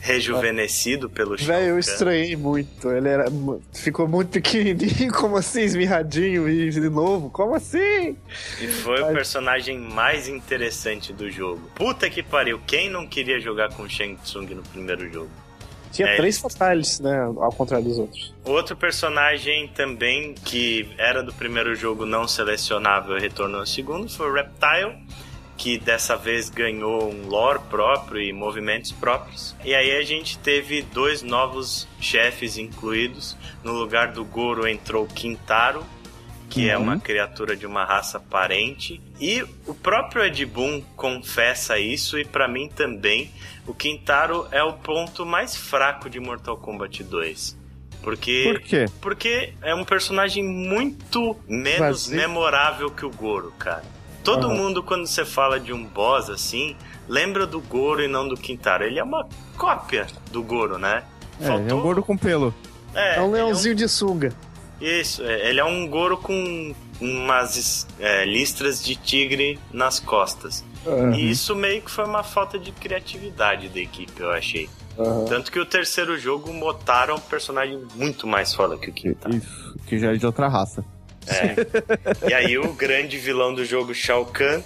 rejuvenescido pelo Shao Velho, eu estranhei muito. Ele era, ficou muito pequenininho, como assim, esmirradinho e de novo? Como assim? E foi o Ai. personagem mais interessante do jogo. Puta que pariu, quem não queria jogar com o Shang Tsung no primeiro jogo? Tinha É, três fatales, né? Ao contrário dos outros. Outro personagem também que era do primeiro jogo não selecionável e retornou no segundo foi o Reptile, que dessa vez ganhou um lore próprio e movimentos próprios. E aí a gente teve dois novos chefes incluídos. No lugar do Goro entrou Quintaro, que é Uhum. uma criatura de uma raça parente. E o próprio Ed Boon confessa isso, e pra mim também, o Quintaro é o ponto mais fraco de Mortal Kombat 2. Porque, Por quê? porque é um personagem muito menos Vazio. memorável que o Goro, cara. Todo Aham. mundo, quando você fala de um boss assim, lembra do Goro e não do Quintaro. Ele é uma cópia do Goro, né? É, ele é um gordo com pelo. É, É, um leãozinho de sunga. isso, é, ele é um Goro com umas é, listras de tigre nas costas. Aham, E isso meio que foi uma falta de criatividade da equipe, eu achei. aham. Tanto que o terceiro jogo botaram um personagem muito mais foda que o Quintaro. Isso, que já é de outra raça. É. E aí o grande vilão do jogo, Shao Kahn,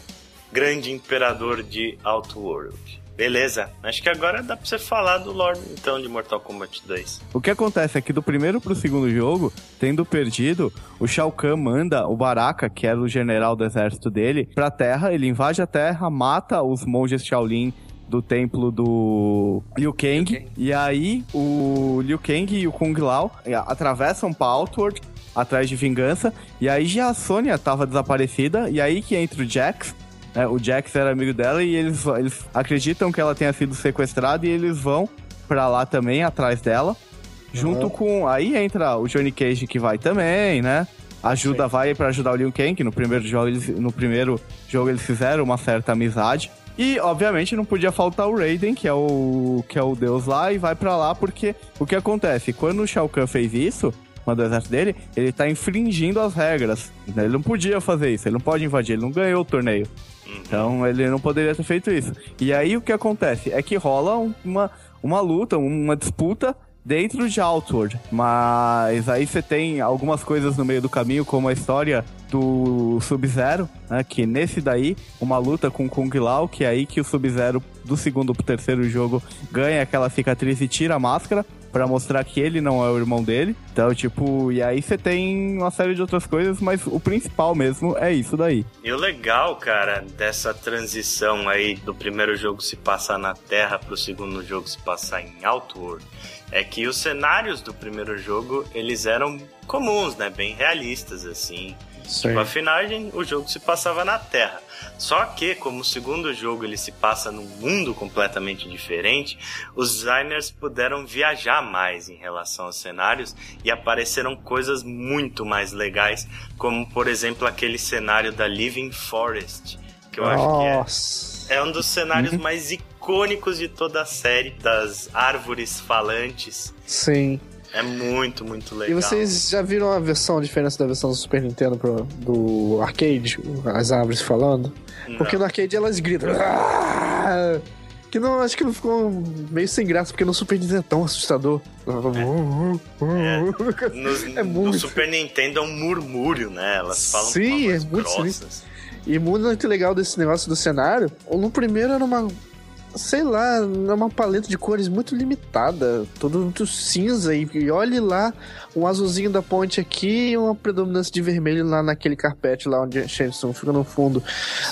grande imperador de Outworld. Beleza, acho que agora dá pra você falar do Lord, então, de Mortal Kombat 2. O que acontece é que do primeiro pro segundo jogo, tendo perdido, o Shao Kahn manda o Baraka, que era o general do exército dele, pra terra, ele invade a terra, mata os monges Shaolin do templo do Liu Kang, Liu Kang. e aí o Liu Kang e o Kung Lao eh, atravessam pra Outward, atrás de vingança, e aí já a Sônia tava desaparecida, e aí que entra o Jax, né, o Jax era amigo dela e eles, eles acreditam que ela tenha sido sequestrada e eles vão pra lá também, atrás dela. Junto Uhum. com. Aí entra o Johnny Cage que vai também, né? Ajuda, Sim. vai pra ajudar o Liu Kang, que no primeiro jogo eles, no primeiro jogo eles fizeram uma certa amizade. E, obviamente, não podia faltar o Raiden, que é o, que é o deus lá, e vai pra lá porque o que acontece? Quando o Shao Kahn fez isso, mandou o exército dele, ele tá infringindo as regras. né? Ele não podia fazer isso, ele não pode invadir, ele não ganhou o torneio. Então ele não poderia ter feito isso. E aí o que acontece é que rola um- uma, uma luta, uma disputa dentro de Outward. Mas aí você tem algumas coisas no meio do caminho, como a história do Sub-Zero, né? Que nesse daí, uma luta com o Kung Lao, que é aí que o Sub-Zero do segundo pro terceiro jogo ganha aquela cicatriz e tira a máscara. Pra mostrar que ele não é o irmão dele. Então, tipo, e aí você tem uma série de outras coisas, mas o principal mesmo é isso daí. E o legal, cara, dessa transição aí do primeiro jogo se passar na Terra pro segundo jogo se passar em Outworld, é que os cenários do primeiro jogo, eles eram comuns, né? Bem realistas, assim. Tipo, afinal, a gente- o jogo se passava na Terra. Só que, como o segundo jogo ele se passa num mundo completamente diferente, os designers puderam viajar mais em relação aos cenários e apareceram coisas muito mais legais, como por exemplo aquele cenário da Living Forest, que eu acho que é Nossa. é um dos cenários mais icônicos de toda a série, das árvores falantes. Sim. É muito, muito E legal. vocês já viram a versão, a diferença da versão do Super Nintendo pro, do arcade? As árvores falando? Não. Porque no arcade elas gritam. "Ah!" Que não, acho que não ficou meio sem graça, porque no Super Nintendo é tão assustador. No, É no muito. Super Nintendo é um murmúrio, né? Elas falam Sim, é muito grossas. E muito legal desse negócio do cenário. No primeiro era uma sei lá, é uma paleta de cores muito limitada, tudo muito cinza. E, e olhe lá, um azulzinho da ponte aqui e uma predominância de vermelho lá naquele carpete lá onde a Shenson fica no fundo.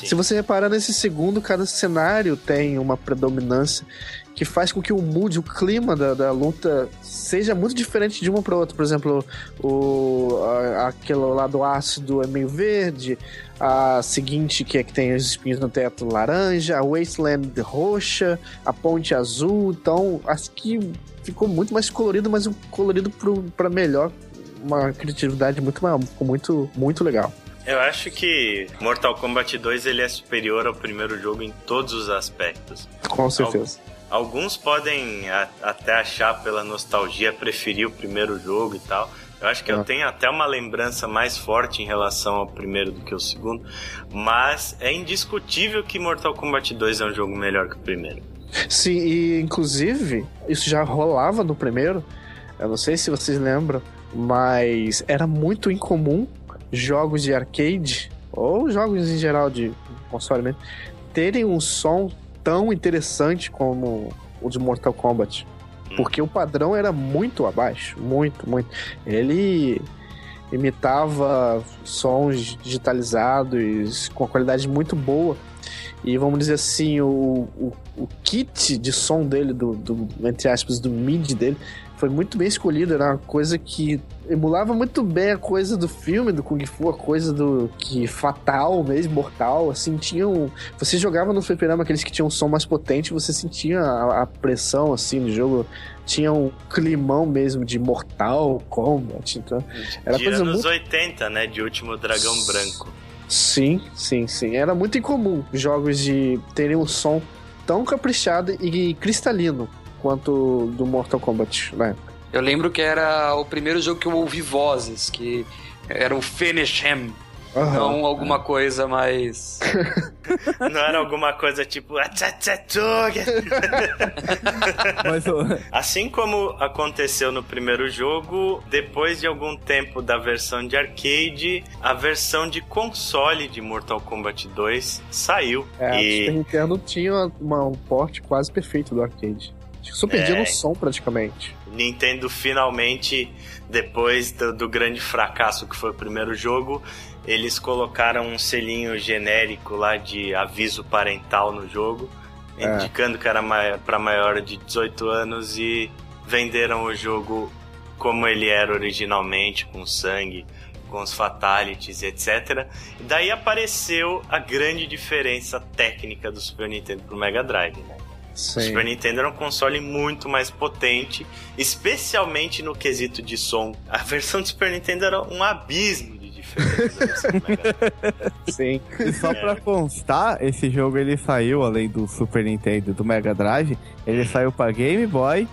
Sim. Se você reparar nesse segundo, cada cenário tem uma predominância que faz com que o mood, o clima da, da luta seja muito diferente de uma para outra. Por exemplo, o, a, aquele lado ácido é meio verde, a seguinte, que é que tem os espinhos no teto laranja, a Wasteland roxa, a ponte azul. Então, acho que ficou muito mais colorido, mas um colorido para melhor. Uma criatividade muito maior, ficou muito, muito legal. Eu acho que Mortal Kombat 2 ele é superior ao primeiro jogo em todos os aspectos. Com certeza. Alguns podem a, até achar pela nostalgia preferir o primeiro jogo e tal. Eu acho que Ah. eu tenho até uma lembrança mais forte em relação ao primeiro do que o segundo, mas é indiscutível que Mortal Kombat 2 é um jogo melhor que o primeiro. Sim, e inclusive, isso já rolava no primeiro. Eu não sei se vocês lembram, mas era muito incomum jogos de arcade, ou jogos em geral de console mesmo, terem um som tão interessante como o de Mortal Kombat. Porque o padrão era muito abaixo, muito, muito. Ele imitava sons digitalizados com uma qualidade muito boa. E vamos dizer assim, o, o, o kit de som dele, do, do, entre aspas, do MIDI dele, foi muito bem escolhido. Era uma coisa que emulava muito bem a coisa do filme, do Kung Fu, a coisa do que fatal mesmo, mortal. Assim, tinham. Você jogava no fliperama aqueles que tinham um som mais potente, você sentia a, a pressão assim no jogo. Tinha um climão mesmo de mortal combat. Então, era de coisa anos muito 80, né? De Último Dragão Branco. Sim, sim, sim. Era muito incomum jogos de terem um som tão caprichado e cristalino quanto do Mortal Kombat na época. Eu lembro que era o primeiro jogo que eu ouvi vozes, que era o Finish Him, não alguma coisa mais. Não era alguma coisa tipo. Assim como aconteceu no primeiro jogo, depois de algum tempo da versão de arcade, a versão de console de Mortal Kombat 2 saiu. É, e Nintendo tinha uma- um porte quase perfeito do arcade. Acho que só perdia É. no som praticamente. Nintendo finalmente, depois do, do grande fracasso que foi o primeiro jogo, eles colocaram um selinho genérico lá de aviso parental no jogo, É. indicando que era para maior de 18 anos e venderam o jogo como ele era originalmente, com sangue, com os fatalities, etc. E daí apareceu a grande diferença técnica do Super Nintendo pro Mega Drive, né? O Sim. Super Nintendo era um console muito mais potente, especialmente no quesito de som. A versão do Super Nintendo era um abismo de diferença. Sim. E só pra constar, esse jogo ele saiu, além do Super Nintendo e do Mega Drive, ele saiu pra Game Boy,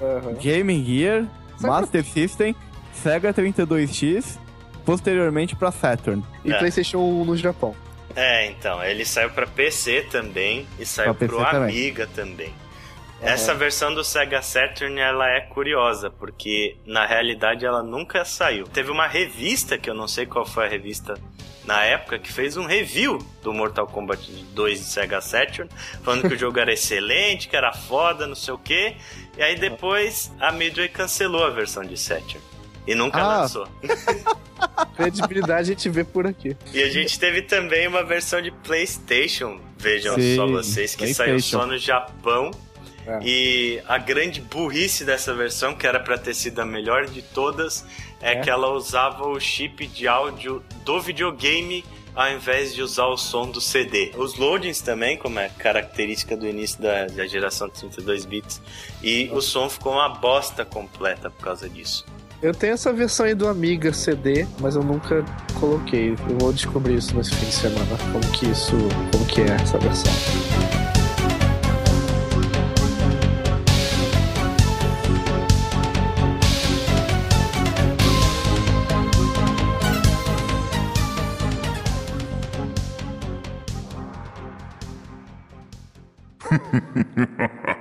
Aham. Game Gear, Master System, Sega 32X, posteriormente pra Saturn. E É. PlayStation 1 no Japão. É, então, ele saiu pra PC também e saiu Pra pro também. Amiga também. Essa versão do Sega Saturn ela é curiosa, porque na realidade ela nunca saiu. Teve uma revista, que eu não sei qual foi a revista na época, que fez um review do Mortal Kombat 2 de Sega Saturn, falando que o jogo era excelente, que era foda, não sei o quê. E aí depois a Midway cancelou a versão de Saturn. E nunca Ah. lançou. Credibilidade a gente vê por aqui. E a gente teve também uma versão de PlayStation, vejam Sim, só vocês, que saiu só no Japão. É. E a grande burrice dessa versão, que era pra ter sido a melhor de todas, é, É. que ela usava o chip de áudio do videogame ao invés de usar o som do CD. Os loadings também, como é característica do início da, da geração de 32 bits, e o som ficou uma bosta completa por causa disso. Eu tenho essa versão aí do Amiga CD, mas eu nunca coloquei. Eu vou descobrir isso nesse fim de semana, como que isso, como que é essa versão.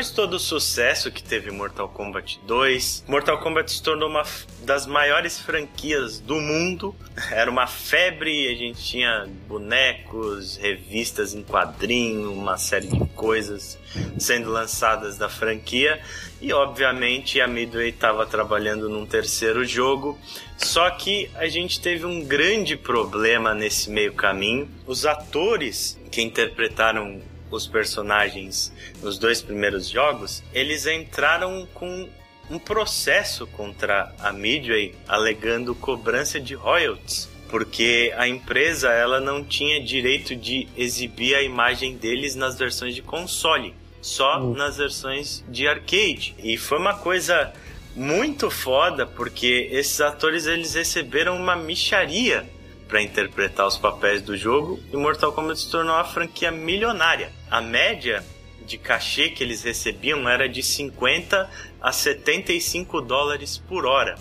Depois de todo o sucesso que teve Mortal Kombat 2, Mortal Kombat se tornou uma das maiores franquias do mundo. Era uma febre, a gente tinha bonecos, revistas em quadrinho, uma série de coisas sendo lançadas da franquia. E obviamente a Midway estava trabalhando num terceiro jogo. Só que a gente teve um grande problema nesse meio caminho. Os atores que interpretaram os personagens nos dois primeiros jogos, eles entraram com um processo contra a Midway alegando cobrança de royalties, porque a empresa ela não tinha direito de exibir a imagem deles nas versões de console, só uhum. nas versões de arcade. E foi uma coisa muito foda porque esses atores eles receberam uma micharia para interpretar os papéis do jogo e Mortal Kombat se tornou uma franquia milionária. A média de cachê que eles recebiam era de 50 a 75 dólares por hora.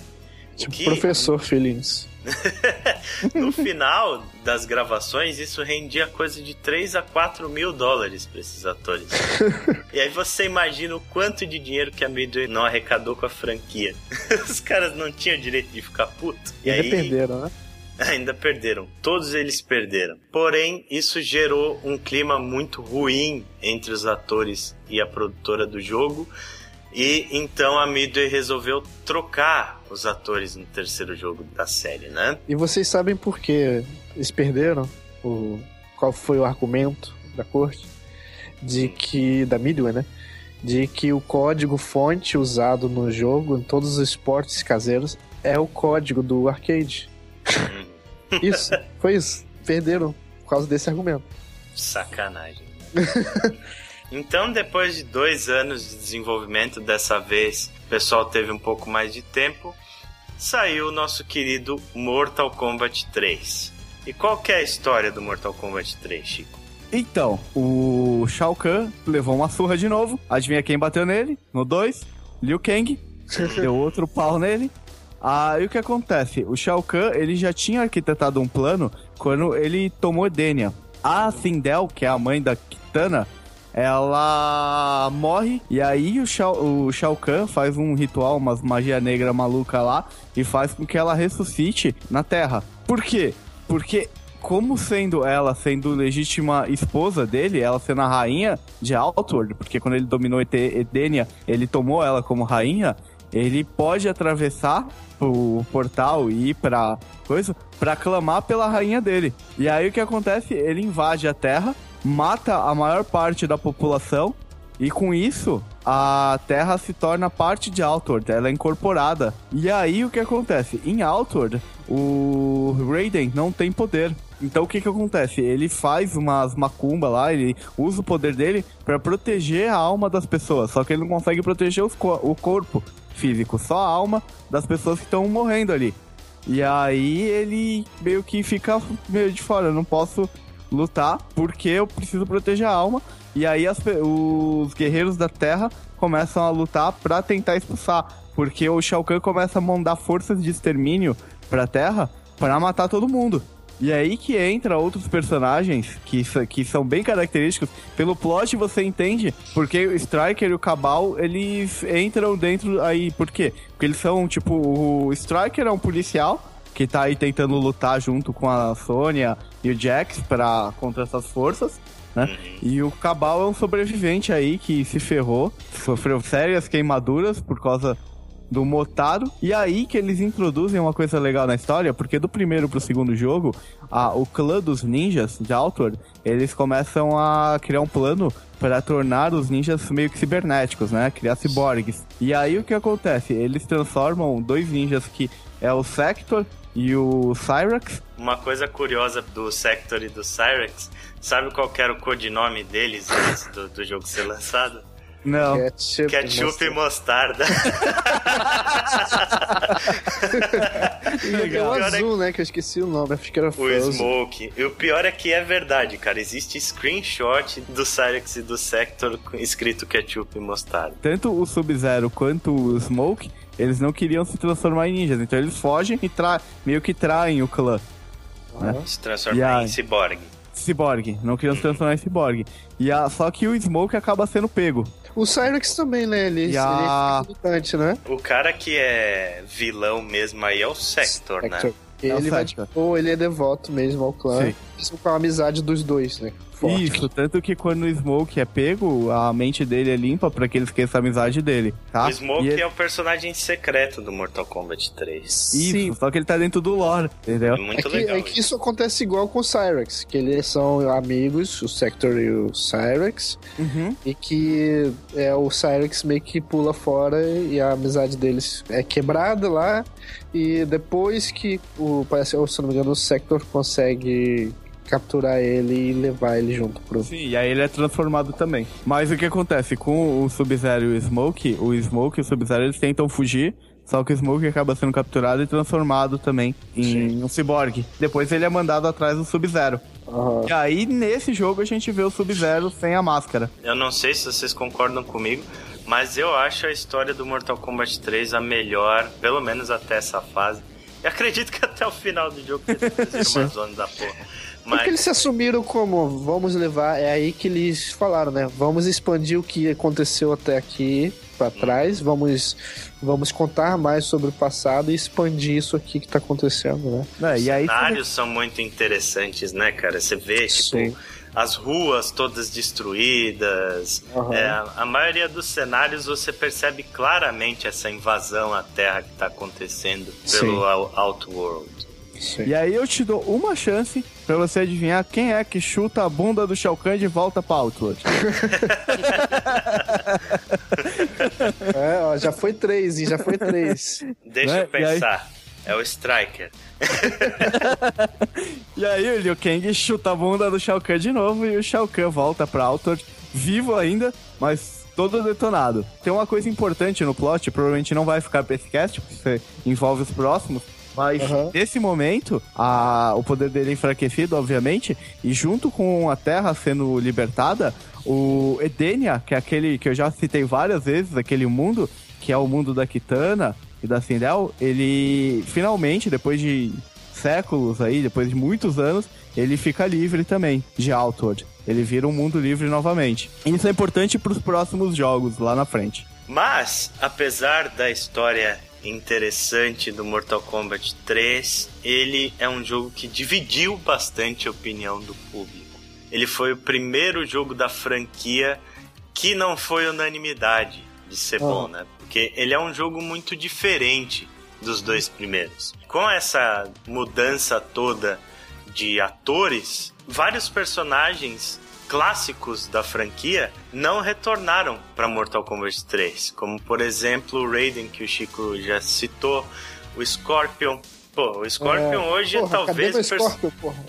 Tipo que... professor Felins. no final das gravações, isso rendia coisa de 3 a 4 mil dólares para esses atores. e aí você imagina o quanto de dinheiro que a Midway não arrecadou com a franquia. Os caras não tinham direito de ficar puto. E, e aí perderam, né? Ainda perderam. Todos eles perderam. Porém, isso gerou um clima muito ruim entre os atores e a produtora do jogo. E então a Midway resolveu trocar os atores no terceiro jogo da série, né? E vocês sabem por que eles perderam? O... Qual foi o argumento da corte? De que. da Midway, né? De que o código fonte usado no jogo, em todos os esportes caseiros, é o código do arcade. Isso, foi isso. Perderam por causa desse argumento. Sacanagem. então, depois de dois anos de desenvolvimento, dessa vez o pessoal teve um pouco mais de tempo, saiu o nosso querido Mortal Kombat 3. E qual que é a história do Mortal Kombat 3, Chico? Então, o Shao Kahn levou uma surra de novo. Adivinha quem bateu nele? No 2? Liu Kang. Deu outro pau nele. Aí o que acontece? O Shao Kahn, ele já tinha arquitetado um plano quando ele tomou Edenia. A Sindel, que é a mãe da Kitana, ela morre e aí o Shao, o Shao Kahn faz um ritual, umas magia negra maluca lá e faz com que ela ressuscite na Terra. Por quê? Porque como sendo ela sendo legítima esposa dele, ela sendo a rainha de Outward, porque quando ele dominou Edenia, ele tomou ela como rainha, ele pode atravessar o portal e ir pra coisa pra clamar pela rainha dele. E aí o que acontece? Ele invade a Terra, mata a maior parte da população e com isso a Terra se torna parte de Outward, ela é incorporada. E aí o que acontece? Em Outward, o Raiden não tem poder. Então o que que acontece? Ele faz umas macumba lá, ele usa o poder dele para proteger a alma das pessoas, só que ele não consegue proteger co o corpo físico, só a alma das pessoas que estão morrendo ali. E aí ele meio que fica meio de fora, eu não posso lutar porque eu preciso proteger a alma. E aí as, os guerreiros da Terra começam a lutar para tentar expulsar, porque o Shao Kahn começa a mandar forças de extermínio pra Terra para matar todo mundo. E é aí que entra outros personagens que, que são bem característicos. Pelo plot você entende porque o Striker e o Cabal, eles entram dentro aí. Por quê? Porque eles são, tipo, o Striker é um policial que tá aí tentando lutar junto com a Sônia e o Jax para contra essas forças. Né? Uhum. E o Cabal é um sobrevivente aí que se ferrou, sofreu sérias queimaduras por causa do Motaro. E aí que eles introduzem uma coisa legal na história, porque do primeiro pro segundo jogo, a, o clã dos ninjas de Outward, eles começam a criar um plano para tornar os ninjas meio que cibernéticos, né? Criar ciborgues. E aí o que acontece? Eles transformam dois ninjas que é o Sector e o Cyrax. Uma coisa curiosa do Sector e do Cyrax, sabe qual era o codinome deles antes do, do jogo ser lançado? Não. Ketchup, Ketchup e mostarda. e o azul, é... né? Que eu esqueci o nome, acho que era O Smoke. E o pior é que é verdade, cara. Existe screenshot do Cyrex e do Sector escrito Ketchup e mostarda. Tanto o Sub-Zero quanto o Smoke, eles não queriam se transformar em ninjas. Então eles fogem e tra... meio que traem o clã. Né? Se transformar em cyborg. Cyborg, não queriam se transformar em Cyborg. E a, só que o Smoke acaba sendo pego. O Cyrex também, né? Ele, a- ele é militante, né? O cara que é vilão mesmo aí é o Sector, né? Sector. É o Ele vai, Sector. tipo, ele é devoto mesmo ao clã. Sim. Isso com a amizade dos dois, né? Forte. Isso, tanto que quando o Smoke é pego, a mente dele é limpa pra que ele esqueça a amizade dele, tá? O Smoke E ele- é o personagem secreto do Mortal Kombat 3. Isso, Sim. só que ele tá dentro do lore, entendeu? É muito é que, legal. é que isso acontece igual com o Cyrex, que eles são amigos, o Sector e o Cyrex, Uhum. e que é, o Cyrex meio que pula fora e a amizade deles é quebrada lá, e depois que o, parece, se não me engano, o Sector consegue capturar ele e levar ele junto pro... Sim, e aí ele é transformado também. Mas o que acontece? Com o Sub-Zero e o Smoke, o Smoke e o Sub-Zero eles tentam fugir, só que o Smoke acaba sendo capturado e transformado também em um ciborgue. Depois ele é mandado atrás do Sub-Zero. Aham. E aí, nesse jogo, a gente vê o Sub-Zero sem a máscara. Eu não sei se vocês concordam comigo, mas eu acho a história do Mortal Kombat 3 a melhor, pelo menos até essa fase. E acredito que até o final do jogo eles fizeram uma zona da porra. Porque eles Mas se assumiram como vamos levar, é aí que eles falaram, né? Vamos expandir o que aconteceu até aqui pra trás, vamos vamos contar mais sobre o passado e expandir isso aqui que tá acontecendo, né? E aí, cenários são muito interessantes, né, cara? Você vê, tipo, Sim. as ruas todas destruídas. Aham. É, a- maioria dos cenários você percebe claramente essa invasão à Terra que tá acontecendo pelo Out- Outworld. Sim. e aí eu te dou uma chance pra você adivinhar quem é que chuta a bunda do Shao Kahn de volta pra Outward. É, ó, já foi três, hein? Já foi três. Deixa Né? eu pensar. É o Striker. E aí o Liu Kang chuta a bunda do Shao Kahn de novo e o Shao Kahn volta pra Outward, vivo ainda, mas todo detonado. Tem uma coisa importante no plot, provavelmente não vai ficar pra esse cast, porque você envolve os próximos, mas Aham. nesse momento, a- o poder dele é enfraquecido, obviamente, e junto com a Terra sendo libertada, o Edenia, que é aquele que eu já citei várias vezes, aquele mundo, que é o mundo da Kitana e da Sindel, ele finalmente, depois de séculos aí, depois de muitos anos, ele fica livre também de Outward. Ele vira um mundo livre novamente. Isso é importante para os próximos jogos lá na frente. Mas, apesar da história interessante do Mortal Kombat 3, ele é um jogo que dividiu bastante a opinião do público. Ele foi o primeiro jogo da franquia que não foi unanimidade de ser bom, né? Porque ele é um jogo muito diferente dos dois primeiros. Com essa mudança toda de atores, vários personagens clássicos da franquia não retornaram para Mortal Kombat 3, como por exemplo o Raiden que o Chico já citou, o Scorpion. Pô, o Scorpion hoje porra, é talvez o Scorpion, porra?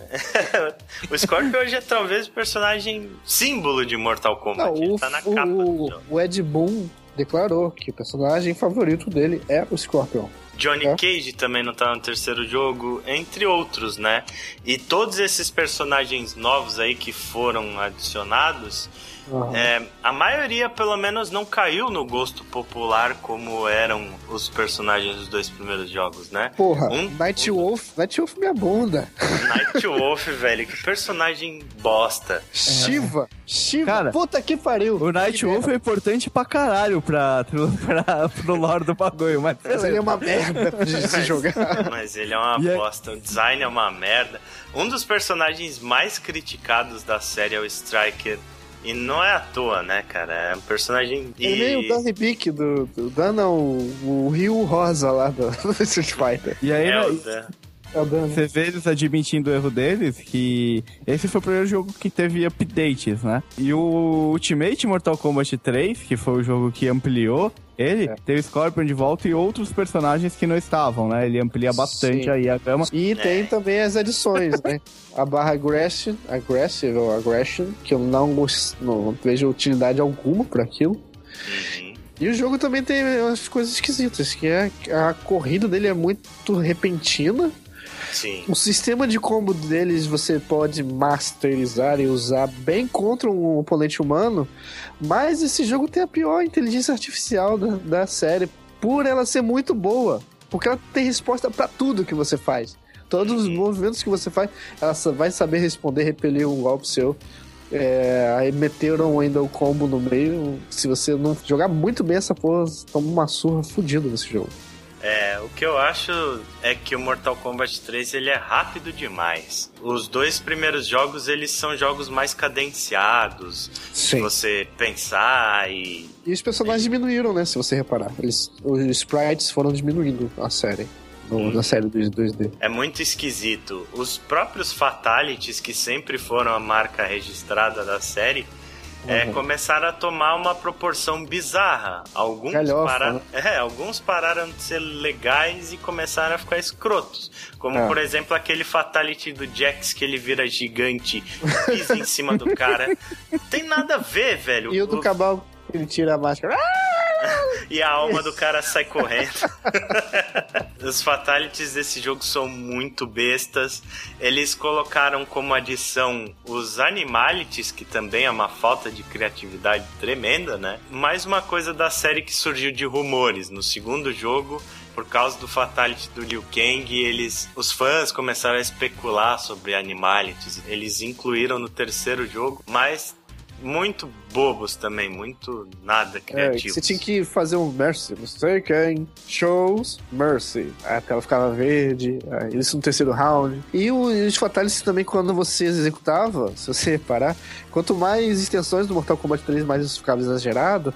o Scorpion hoje é talvez o personagem símbolo de Mortal Kombat. Não, Ele o, tá na capa o, o Ed Boon declarou que o personagem favorito dele é o Scorpion. Johnny É. Cage também não tá no terceiro jogo, entre outros, né? E todos esses personagens novos aí que foram adicionados, Aham. é, a maioria pelo menos não caiu no gosto popular como eram os personagens dos dois primeiros jogos, né? Porra, Um- Night Wolf, Night Wolf minha bunda. Night Wolf, velho, que personagem bosta. Shiva, Shiva, Cara, puta que pariu. O Night Que Wolf é importante pra caralho pra, pra, pro lore do bagulho, mas Mas ele é uma merda de se jogar. Mas ele é uma E aí- bosta, o design é uma merda. Um dos personagens mais criticados da série é o Striker. E não é à toa, né, cara? É um personagem. Ele nem o E... Danny Bick do, do Dan, não, o, o Rio Rosa lá do, do Street Fighter. E aí, É, né, o Dan. É o Dan. você vê eles admitindo o erro deles, que esse foi o primeiro jogo que teve updates, né? E o Ultimate Mortal Kombat 3, que foi o jogo que ampliou ele, É. teve Scorpion de volta e outros personagens que não estavam, né? Ele amplia bastante Sim. aí a gama. E tem também as adições, né? A barra Aggression, Aggressive ou Aggression, que eu não, não vejo utilidade alguma por aquilo. Uhum. E o jogo também tem umas coisas esquisitas, que é a corrida dele é muito repentina. Sim. O sistema de combo deles você pode masterizar e usar bem contra um oponente humano, mas esse jogo tem a pior inteligência artificial da, da série, por ela ser muito boa. Porque ela tem resposta pra tudo que você faz. Todos os movimentos que você faz, ela vai saber responder, repelir um golpe seu. É, aí meteram ainda o combo no meio. Se você não jogar muito bem essa porra, toma uma surra fodida nesse jogo. É, o que eu acho é que o Mortal Kombat 3 ele é rápido demais. Os dois primeiros jogos eles são jogos mais cadenciados. Sim. Você pensar e E os personagens diminuíram, né? Se você reparar. Eles, os sprites foram diminuindo a série. no- na série dos 2D. é muito esquisito. Os próprios fatalities que sempre foram a marca registrada da série é, Uhum. começaram a tomar uma proporção bizarra. Alguns, Galhofa, para- né? é, alguns pararam de ser legais e começaram a ficar escrotos. Como, É. por exemplo, aquele fatality do Jax que ele vira gigante e pisa em cima do cara. Tem nada a ver, velho. E o do O- Cabal, ele tira a máscara. e a alma do cara sai correndo. Os fatalities desse jogo são muito bestas. Eles colocaram como adição os animalities, que também é uma falta de criatividade tremenda, né? Mais uma coisa da série que surgiu de rumores. No segundo jogo, por causa do fatality do Liu Kang, eles, os fãs começaram a especular sobre animalities. Eles incluíram no terceiro jogo, mas muito bobos também, muito nada É, criativos. você tinha que fazer um Mercy. Mistaken shows Mercy. A tela ficava verde. Isso no terceiro round. E o- os Fatalities também, quando você executava, se você reparar, quanto mais extensões do Mortal Kombat 3, mais isso ficava exagerado.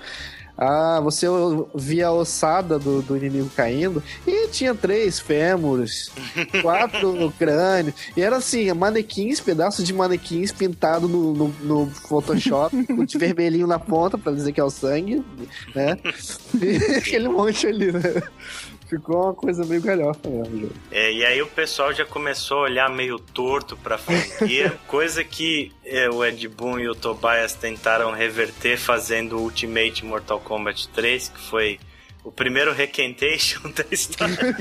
Ah, você via a ossada do, do inimigo caindo e tinha três fêmures, quatro crânios, e era assim, manequins, pedaços de manequins pintados no, no, no Photoshop, com de vermelhinho na ponta pra dizer que é o sangue, né? E aquele monte ali, né? Ficou uma coisa meio galhofa mesmo. É, e aí o pessoal já começou a olhar meio torto pra franquia, coisa que é, o Ed Boon e o Tobias tentaram reverter fazendo o Ultimate Mortal Kombat 3, que foi o primeiro requentation da história.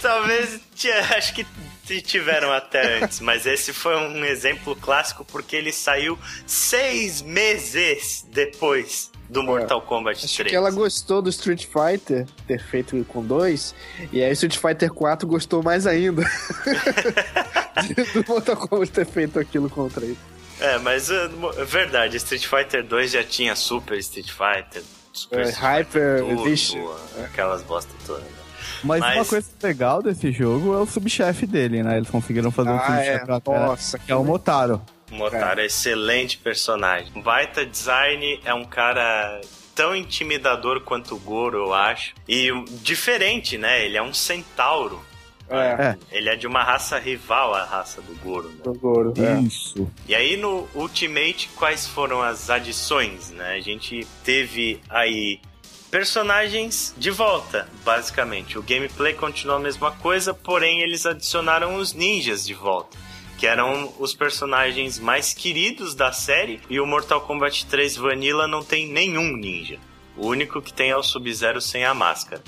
Talvez, acho que tiveram até antes, mas esse foi um exemplo clássico porque ele saiu seis meses depois do Mortal Kombat Acho 3. que ela gostou do Street Fighter ter feito com dois, e aí Street Fighter 4 gostou mais ainda do Mortal Kombat ter feito aquilo com o 3. É, mas mo- é verdade, Street Fighter 2 já tinha Super Street Fighter, Super É, Street Hyper Edition. aquelas bosta todas. Mas, Mas- uma coisa legal desse jogo é o subchefe dele, né? Eles conseguiram fazer um Ah, subchefe é. Nossa, que é o Motaro. O Motaro é. excelente personagem. Baita Design é um cara tão intimidador quanto o Goro, eu acho. E diferente, né? Ele é um centauro. É, Ele é de uma raça rival à raça do Goro, né? do Goro. É. Isso. E aí no Ultimate, quais foram as adições, né? A gente teve aí personagens de volta, basicamente. O gameplay continuou a mesma coisa, porém eles adicionaram os ninjas de volta. Que eram os personagens mais queridos da série. E o Mortal Kombat 3 Vanilla não tem nenhum ninja. O único que tem é o Sub-Zero sem a máscara.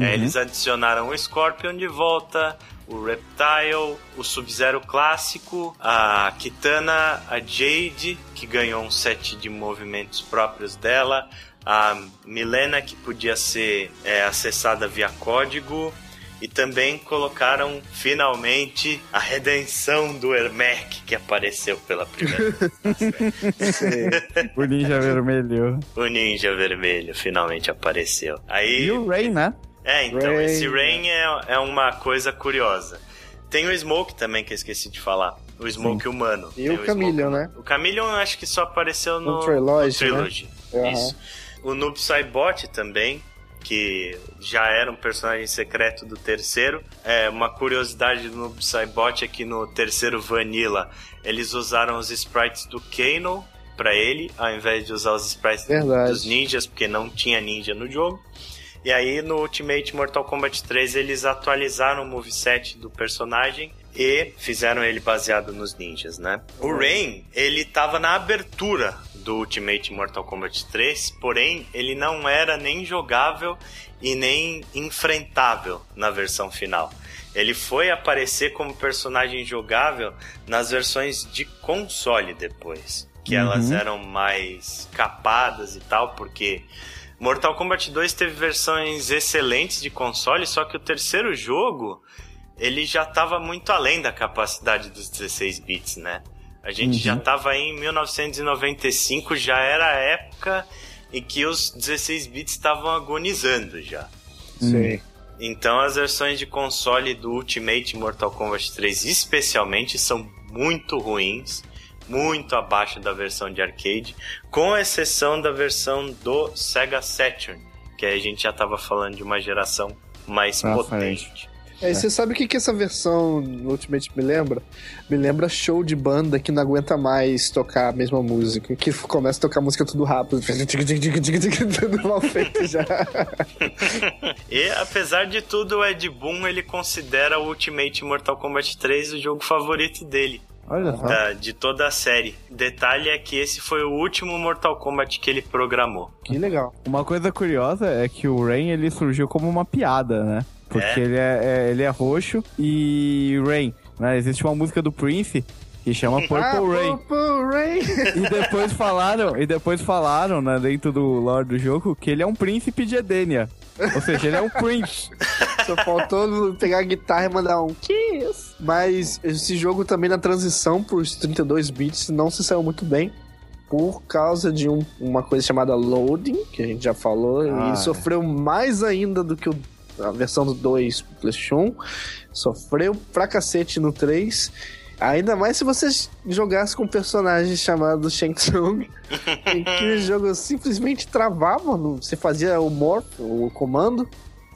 É, eles adicionaram o Scorpion de volta, o Reptile, o Sub-Zero clássico, a Kitana, a Jade, que ganhou um set de movimentos próprios dela, a Milena, que podia ser é, acessada via código. E também colocaram finalmente a redenção do Ermac, que apareceu pela primeira vez. O Ninja Vermelho. o Ninja Vermelho finalmente apareceu. Aí E o Ray, né? É, então, Rain. esse Rain é, é uma coisa curiosa. Tem o Smoke também, que eu esqueci de falar. O Smoke humano. E Tem o Chameleon, Smoke- né? O Chameleon eu acho que só apareceu no, No Trilogy, no Trilogy. né? Isso. O Noob Saibot também, que já era um personagem secreto do terceiro. É, uma curiosidade do Noob Saibot é que no terceiro Vanilla eles usaram os sprites do Kano pra ele, ao invés de usar os sprites Verdade. dos ninjas, porque não tinha ninja no jogo. E aí no Ultimate Mortal Kombat 3 eles atualizaram o moveset do personagem e fizeram ele baseado nos ninjas, né? O Rain, ele tava na abertura do Ultimate Mortal Kombat 3, porém ele não era nem jogável e nem enfrentável na versão final. Ele foi aparecer como personagem jogável nas versões de console depois, que elas eram mais capadas e tal, porque Mortal Kombat 2 teve versões excelentes de console, só que o terceiro jogo ele já estava muito além da capacidade dos 16 bits, né? A gente Uhum. já tava aí em 1995, já era a época em que os 16 bits estavam agonizando já. Sim. Então as versões de console do Ultimate Mortal Kombat 3 especialmente são muito ruins, muito abaixo da versão de arcade, com exceção da versão do Sega Saturn, que aí a gente já tava falando de uma geração mais Pra potente. É, e você sabe o que, que essa versão do Ultimate me lembra? Me lembra show de banda que não aguenta mais tocar a mesma música. Que começa a tocar música tudo rápido. Tudo mal feito já. E apesar de tudo, o Ed Boon ele considera o Ultimate Mortal Kombat 3 o jogo favorito dele. Olha só. da- de toda a série. Detalhe é que esse foi o último Mortal Kombat que ele programou. Que legal. Uma coisa curiosa é que o Rain ele surgiu como uma piada, né? Porque É? ele, é, é- ele é roxo e Rain, né? Existe uma música do Prince que chama Purple ah, Rain. Purple Rain. E depois falaram, e depois falaram, né, dentro do lore do jogo, que ele é um príncipe de Edenia. Ou seja, ele é um prince. Só faltou pegar a guitarra e mandar um Kiss. Mas esse jogo também na transição pros 32 bits não se saiu muito bem. Por causa de um- uma coisa chamada loading, que a gente já falou, Ah, e sofreu mais ainda do que o- a versão do 2 pro PlayStation 1. Sofreu pra cacete no 3. Ainda mais se você jogasse com um personagem chamado Shang Tsung, em que o jogo simplesmente travava, no- você fazia o morph, o comando,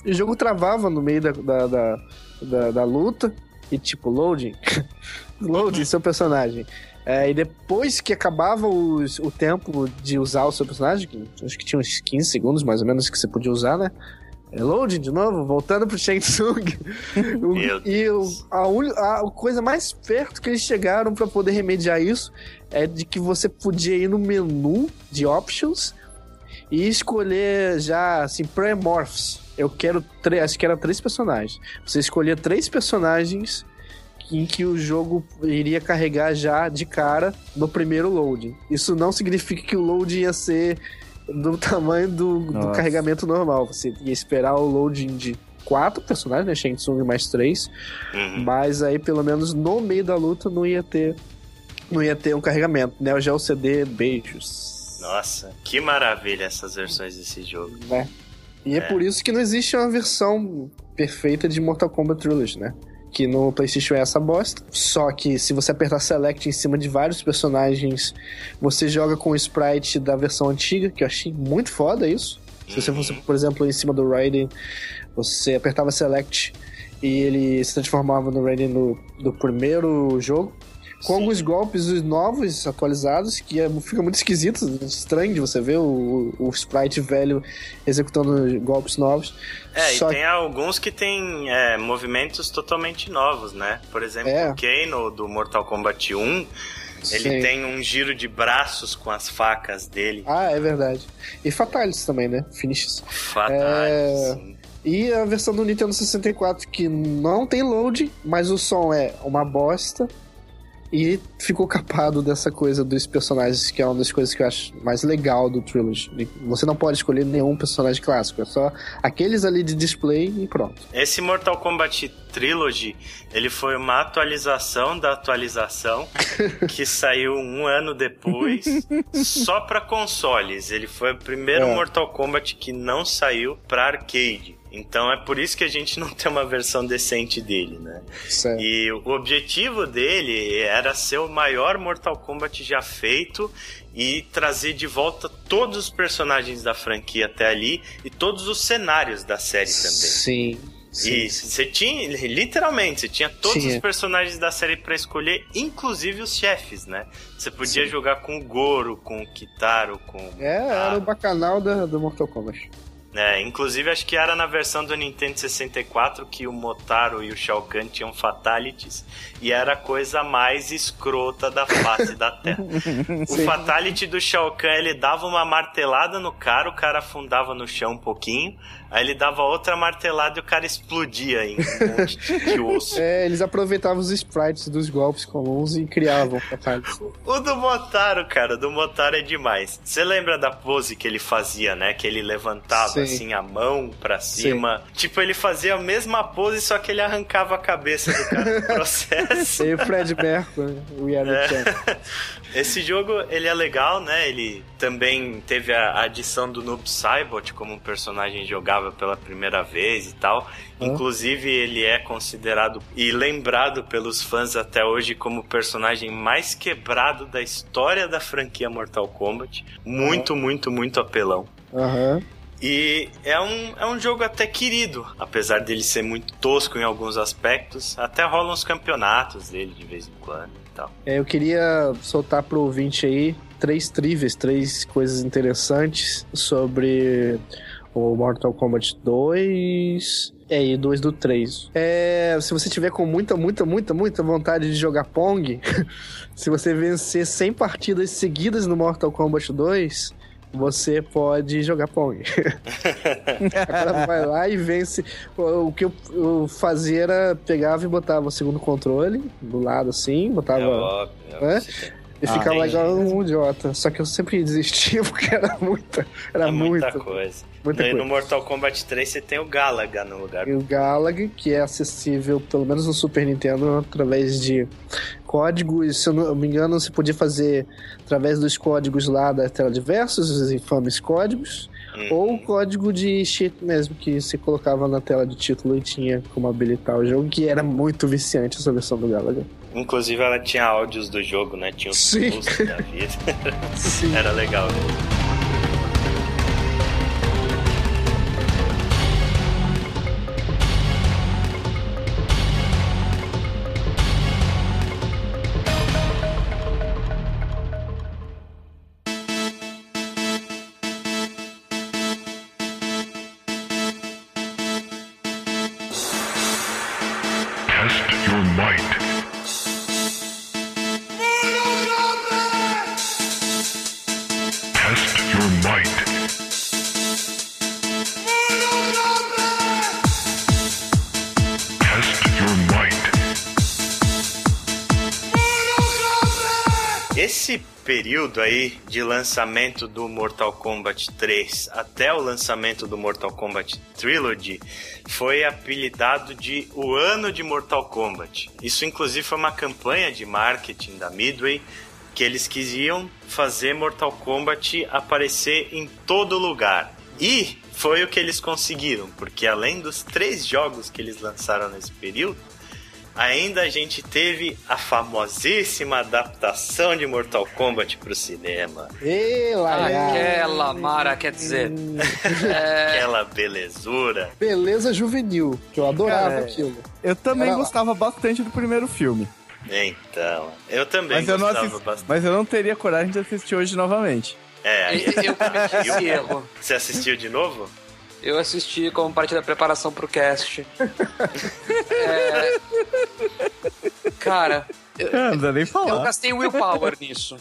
e o jogo travava no meio da, da, da, da- da luta, e tipo, loading, loading seu personagem. É, e depois que acabava os- o tempo de usar o seu personagem, que acho que tinha uns 15 segundos mais ou menos que você podia usar, né? É, loading de novo, voltando pro Shang Tsung. O- e o- a, uni- a coisa mais perto que eles chegaram pra poder remediar isso é de que você podia ir no menu de options e escolher já assim pré-morphs. Eu quero três, acho que era três personagens. Você escolhia três personagens em que o jogo iria carregar já de cara no primeiro loading. Isso não significa que o loading ia ser do tamanho do, do carregamento normal. Você ia esperar o loading de quatro personagens, né? Shang Tsung mais três. Uhum. Mas aí, pelo menos no meio da luta, não ia ter. Não ia ter um carregamento. Neo Geo CD, beijos. Nossa, que maravilha essas versões desse jogo. Né? E é. por isso que não existe uma versão perfeita de Mortal Kombat Trilogy, né? Que no PlayStation é essa bosta. Só que se você apertar Select em cima de vários personagens, você joga com o sprite da versão antiga, que eu achei muito foda isso. Se você fosse, por exemplo, em cima do Raiden, você apertava Select e ele se transformava no Raiden no, do primeiro jogo. Com Sim. alguns golpes novos, atualizados, que é- fica muito esquisito, estranho de você ver o, o sprite velho executando golpes novos. É, Só e tem alguns que tem é, movimentos totalmente novos, né? Por exemplo, É. o Kano do Mortal Kombat 1, ele Sim. tem um giro de braços com as facas dele. Ah, é verdade. E Fatalities também, né? Finishes. Fatais. É. E a versão do Nintendo 64 que não tem load, mas o som é uma bosta. E ficou capado dessa coisa dos personagens, que é uma das coisas que eu acho mais legal do Trilogy. Você não pode escolher nenhum personagem clássico, é só aqueles ali de display e pronto. Esse Mortal Kombat Trilogy, ele foi uma atualização da atualização que saiu um ano depois, só para consoles. Ele foi o primeiro É. Mortal Kombat que não saiu para arcade. Então é por isso que a gente não tem uma versão decente dele, né? Certo. E o objetivo dele era ser o maior Mortal Kombat já feito e trazer de volta todos os personagens da franquia até ali e todos os cenários da série também. Sim. sim. E você tinha, literalmente, você tinha todos Tinha. os personagens da série pra escolher, inclusive os chefes, né? Você podia Sim. jogar com o Goro, com o Kitaro, com. É, era o bacanal da, do Mortal Kombat. É, inclusive acho que era na versão do Nintendo 64 que o Motaro e o Shao Kahn tinham fatalities e era a coisa mais escrota da face da Terra. O fatality do Shao Kahn, ele dava uma martelada no cara, o cara afundava no chão um pouquinho, aí ele dava outra martelada e o cara explodia em um monte de osso. É, eles aproveitavam os sprites dos golpes comuns e criavam fatalities. O do Motaro, cara, o do Motaro é demais. Você lembra da pose que ele fazia, né? Que ele levantava Sim. Sim. assim, a mão pra cima. Sim. Tipo, ele fazia a mesma pose, só que ele arrancava a cabeça do cara no processo. e o Fred Mercury, o é. Esse jogo, ele é legal, né? Ele também teve a adição do Noob Saibot como um personagem jogável pela primeira vez e tal. Inclusive, ele é considerado e lembrado pelos fãs até hoje como o personagem mais quebrado da história da franquia Mortal Kombat. Muito, muito, muito apelão. Aham. Uhum. E é um, é um jogo até querido, apesar dele ser muito tosco em alguns aspectos. Até rolam os campeonatos dele de vez em quando e tal. É, eu queria soltar pro ouvinte aí três trivias, três coisas interessantes sobre o Mortal Kombat 2, é, e dois do 3. É, se você tiver com muita, muita, muita, muita vontade de jogar Pong, se você vencer 100 partidas seguidas no Mortal Kombat 2, você pode jogar Pong. Ela vai lá e vence. O que eu, fazia era pegava e botava o segundo controle do lado assim, botava. É óbvio, é né? E ah, ficava igual um idiota. Só que eu sempre desistia porque era muita. Era é muita, muita coisa. Muita no, coisa. no Mortal Kombat 3 você tem o Galaga no lugar. E o Galaga, que é acessível, pelo menos no Super Nintendo, através de códigos. Se eu não me engano, você podia fazer através dos códigos lá da tela de versos, os infames códigos. Uhum. Ou o código de cheat mesmo, que você colocava na tela de título e tinha como habilitar o jogo, que era muito viciante essa versão do Galaga. Inclusive ela tinha áudios do jogo, né? Tinha os da vida. Sim. Era legal mesmo. Período aí de lançamento do Mortal Kombat 3 até o lançamento do Mortal Kombat Trilogy foi apelidado de o ano de Mortal Kombat. Isso inclusive foi uma campanha de marketing da Midway que eles quisiam fazer Mortal Kombat aparecer em todo lugar. E foi o que eles conseguiram, porque além dos três jogos que eles lançaram nesse período, ainda a gente teve a famosíssima adaptação de Mortal Kombat pro cinema. Aquela mara, quer dizer. é... Aquela belezura. Beleza juvenil, que eu adorava Cara, aquilo. Eu também Era... gostava bastante do primeiro filme. Então, eu também mas gostava eu não assisti, bastante. Mas eu não teria coragem de assistir hoje novamente. É, eu cometi esse erro. Você assistiu de novo? Eu assisti como parte da preparação pro cast. é... Cara. Eu, não precisa nem falar. Eu gastei willpower nisso.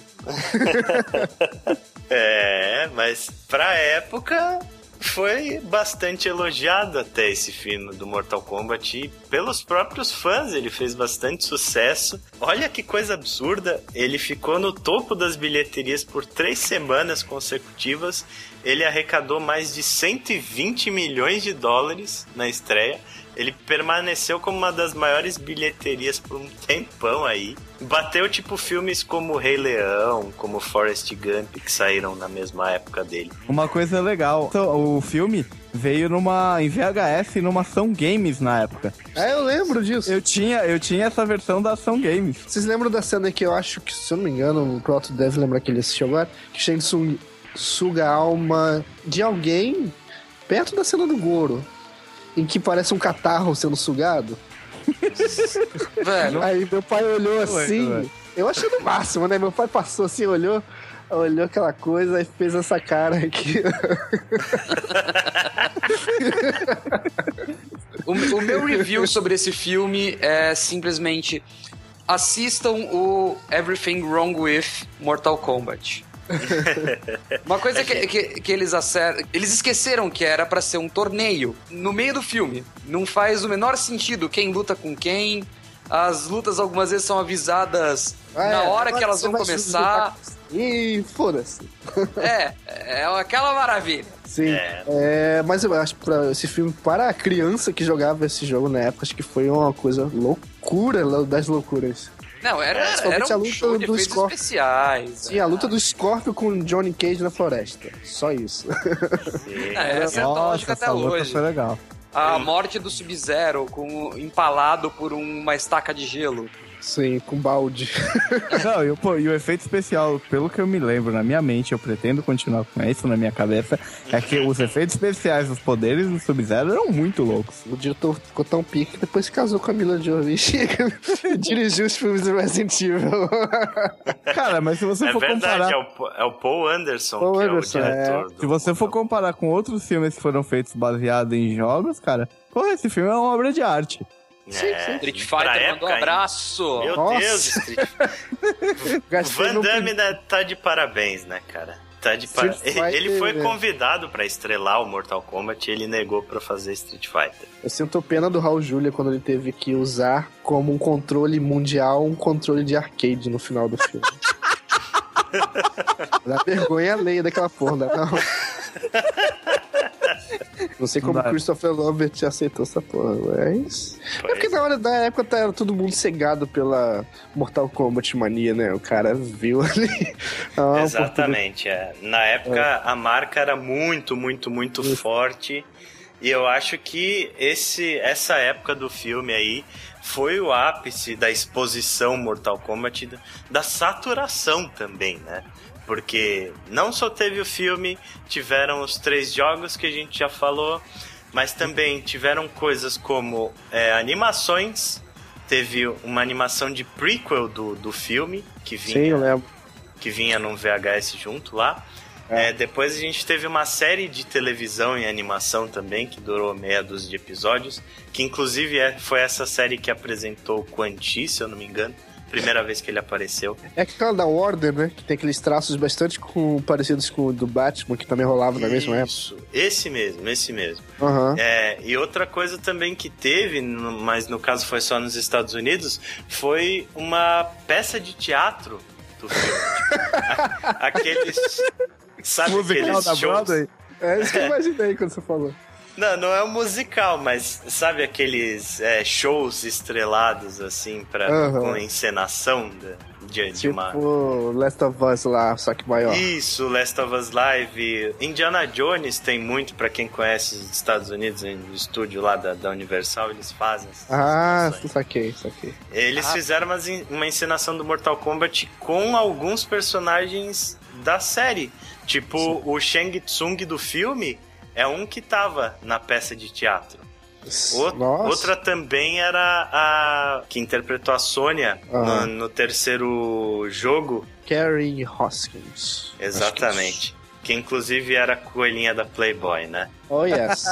é, mas pra época foi bastante elogiado até esse filme do Mortal Kombat e pelos próprios fãs ele fez bastante sucesso. Olha que coisa absurda, ele ficou no topo das bilheterias por três semanas consecutivas. Ele arrecadou mais de 120 milhões de dólares na estreia ele permaneceu como uma das maiores bilheterias por um tempão aí. Bateu tipo filmes como Rei Leão, como Forrest Gump, que saíram na mesma época dele. Uma coisa legal, o filme veio numa em VHS numa Ação Games na época. É, eu lembro disso. Eu tinha, eu tinha essa versão da Ação Games. Vocês lembram da cena que eu acho que, se eu não me engano, o Proto deve lembrar que ele assistiu agora, que Shang suga a alma de alguém perto da cena do Goro em que parece um catarro sendo sugado. Velho. Aí meu pai olhou assim. Eu achei no máximo, né? Meu pai passou assim, olhou, olhou aquela coisa e fez essa cara aqui. o, o meu review sobre esse filme é simplesmente assistam o Everything Wrong with Mortal Kombat. Uma coisa que, que, que, eles acertam. Eles esqueceram que era para ser um torneio no meio do filme. Não faz o menor sentido quem luta com quem. As lutas algumas vezes são avisadas ah, na é, hora que elas vão começar. e foda-se. É, é aquela maravilha. Sim. É. É, mas eu acho que esse filme, para a criança que jogava esse jogo na época, acho que foi uma coisa loucura das loucuras. Não, era, era um a luta show de do efeitos Scorpion. especiais. Sim, a luta do Scorpio com Johnny Cage na floresta. Só isso. Sim. É, essa é antológica até essa luta hoje. foi legal. A morte do Sub-Zero com empalado por uma estaca de gelo. Sim, com balde. Não, e, o- pô, e o efeito especial, pelo que eu me lembro na minha mente, eu pretendo continuar com isso na minha cabeça, é que os efeitos especiais dos poderes do Sub-Zero eram muito loucos. O diretor ficou tão pique que depois se casou com a Mila Jovovich e dirigiu os filmes do Resident Evil. Cara, mas se você É for verdade, comparar. é o, Po- é o Paul Anderson Paul que Anderson, é o diretor. do Se você for comparar com outros filmes que foram feitos baseados em jogos, cara, pô, esse filme é uma obra de arte. Sim, É, sim. Street pra Fighter época mandou um abraço. Meu Nossa. Deus, Street O Gastei Van Damme tá de parabéns, né, cara? Tá de par... Ele, foi Fighter, é. convidado pra estrelar o Mortal Kombat e ele negou pra fazer Street Fighter. Eu sinto pena do Raul Julia quando ele teve que usar como um controle mundial um controle de arcade no final do filme. Dá vergonha alheia daquela porra, não. Não. Sei como Não dá. Christopher Lambert aceitou essa porra, mas. É porque Pois. na hora da época tá- era todo mundo cegado pela Mortal Kombat mania, né? O cara viu ali. Ah, Exatamente, é. Na época a marca era muito, muito, muito forte. E eu acho que esse, essa época do filme aí foi o ápice da exposição Mortal Kombat, da- da saturação também, né? Porque não só teve o filme, tiveram os três jogos que a gente já falou, mas também tiveram coisas como é, animações. Teve uma animação de prequel do, do filme, que vinha Sim, que vinha num VHS junto lá. É, depois a gente teve uma série de televisão em animação também, que durou meia dúzia de episódios, que inclusive é- foi essa série que apresentou o Quan Chi, se eu não me engano, primeira vez que ele apareceu. É aquela da Warner, né? Que tem aqueles traços bastante com, parecidos com o do Batman, que também rolava na mesma época. Isso, esse mesmo, esse mesmo. Aham. É, e outra coisa também que teve, mas no caso foi só nos Estados Unidos, foi uma peça de teatro do filme. A- aqueles. Sabe Musical aqueles da shows? Broadway. É isso que eu imaginei quando você falou. Não, não é um musical, mas sabe aqueles é, shows estrelados, assim, pra, Aham. com encenação de, de, de Tipo uma. Last of Us lá, só que maior. Isso, Last of Us Live. Indiana Jones tem muito, pra quem conhece os Estados Unidos, no estúdio lá da, da Universal, eles fazem Ah, saquei, saquei. Eles Ah. fizeram umas en- uma encenação do Mortal Kombat com alguns personagens da série. Tipo, o Shang Tsung do filme é um que tava na peça de teatro. Nossa. Outra também era a que interpretou a Sônia Aham. no, no terceiro jogo. Carrie Hoskins. Exatamente. Que inclusive era a coelhinha da Playboy, né? Oh, yes.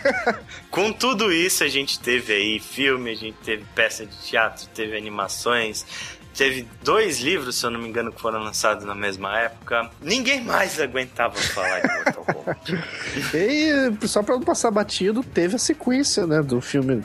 Com tudo isso, a gente teve aí filme, a gente teve peça de teatro, teve animações, teve dois livros, se eu não me engano, que foram lançados na mesma época. Ninguém mais aguentava falar de Mortal Kombat. e só pra não passar batido, teve a sequência, né, do filme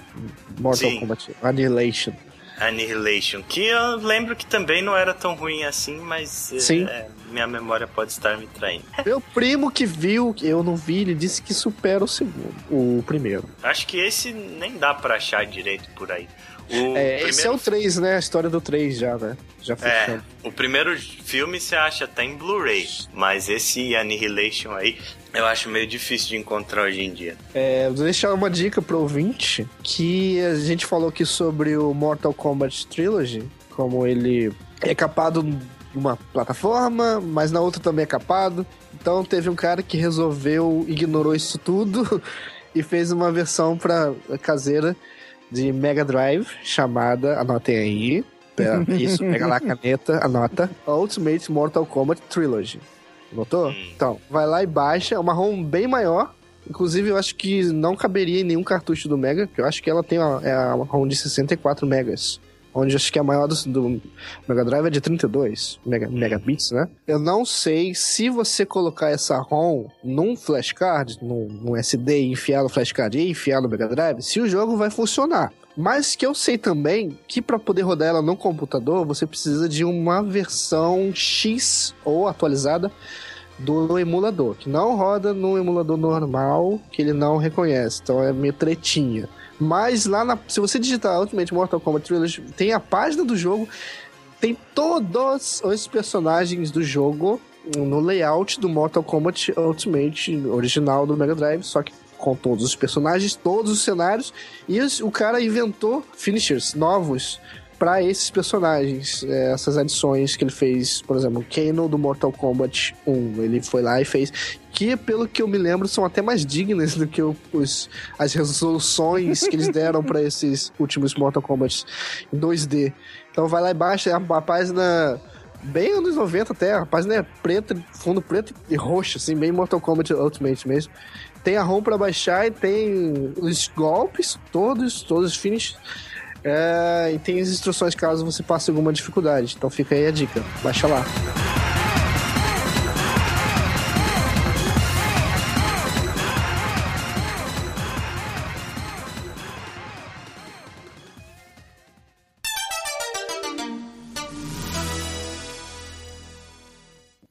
Mortal Sim. Kombat Annihilation. Annihilation, que eu lembro que também não era tão ruim assim, mas é, Sim. é, minha memória pode estar me traindo. Meu primo que viu, eu não vi, ele disse que supera o segundo, o primeiro. Acho que esse nem dá pra achar direito por aí. É, esse é o 3, né? A história do 3 já, né? Já É, fechando. o primeiro filme você acha até em Blu-ray, mas esse Annihilation aí eu acho meio difícil de encontrar hoje em dia. É, vou deixar uma dica pro ouvinte, que a gente falou aqui sobre o Mortal Kombat Trilogy, como ele é capado numa plataforma, mas na outra também é capado. Então teve um cara que resolveu, ignorou isso tudo e fez uma versão para caseira de Mega Drive, chamada, anotem aí, pera, isso, pega lá a caneta, anota, Ultimate Mortal Kombat Trilogy. Notou? Hum. Então, vai lá e baixa, é uma ROM bem maior, Inclusive, eu acho que não caberia em nenhum cartucho do Mega, que eu acho que ela tem uma, é uma ROM de 64 megas. Onde acho que a maior do, do Mega Drive é de 32 mega, megabits, né? Eu não sei se você colocar essa ROM num flashcard, num, num SD e enfiar no flashcard e enfiar no Mega Drive, se o jogo vai funcionar. Mas que eu sei também que para poder rodar ela no computador, você precisa de uma versão X ou atualizada do emulador, que não roda no emulador normal, que ele não reconhece. Então é meio tretinha. Mas lá na, se você digitar Ultimate Mortal Kombat Trilogy, tem a página do jogo, tem todos os personagens do jogo no layout do Mortal Kombat Ultimate original do Mega Drive, só que com todos os personagens, todos os cenários, e o cara inventou finishers novos para esses personagens, é, essas adições que ele fez, por exemplo, Kano do Mortal Kombat 1, ele foi lá e fez, que pelo que eu me lembro são até mais dignas do que os, as resoluções que eles deram para esses últimos Mortal Kombat em 2D. Então vai lá embaixo, é a, a página bem anos 90 até, a página é preta, fundo preto e roxo, assim, bem Mortal Kombat Ultimate mesmo. Tem a ROM para baixar e tem os golpes todos, todos os finishes. É, e tem as instruções caso você passe alguma dificuldade. Então fica aí a dica. Baixa lá.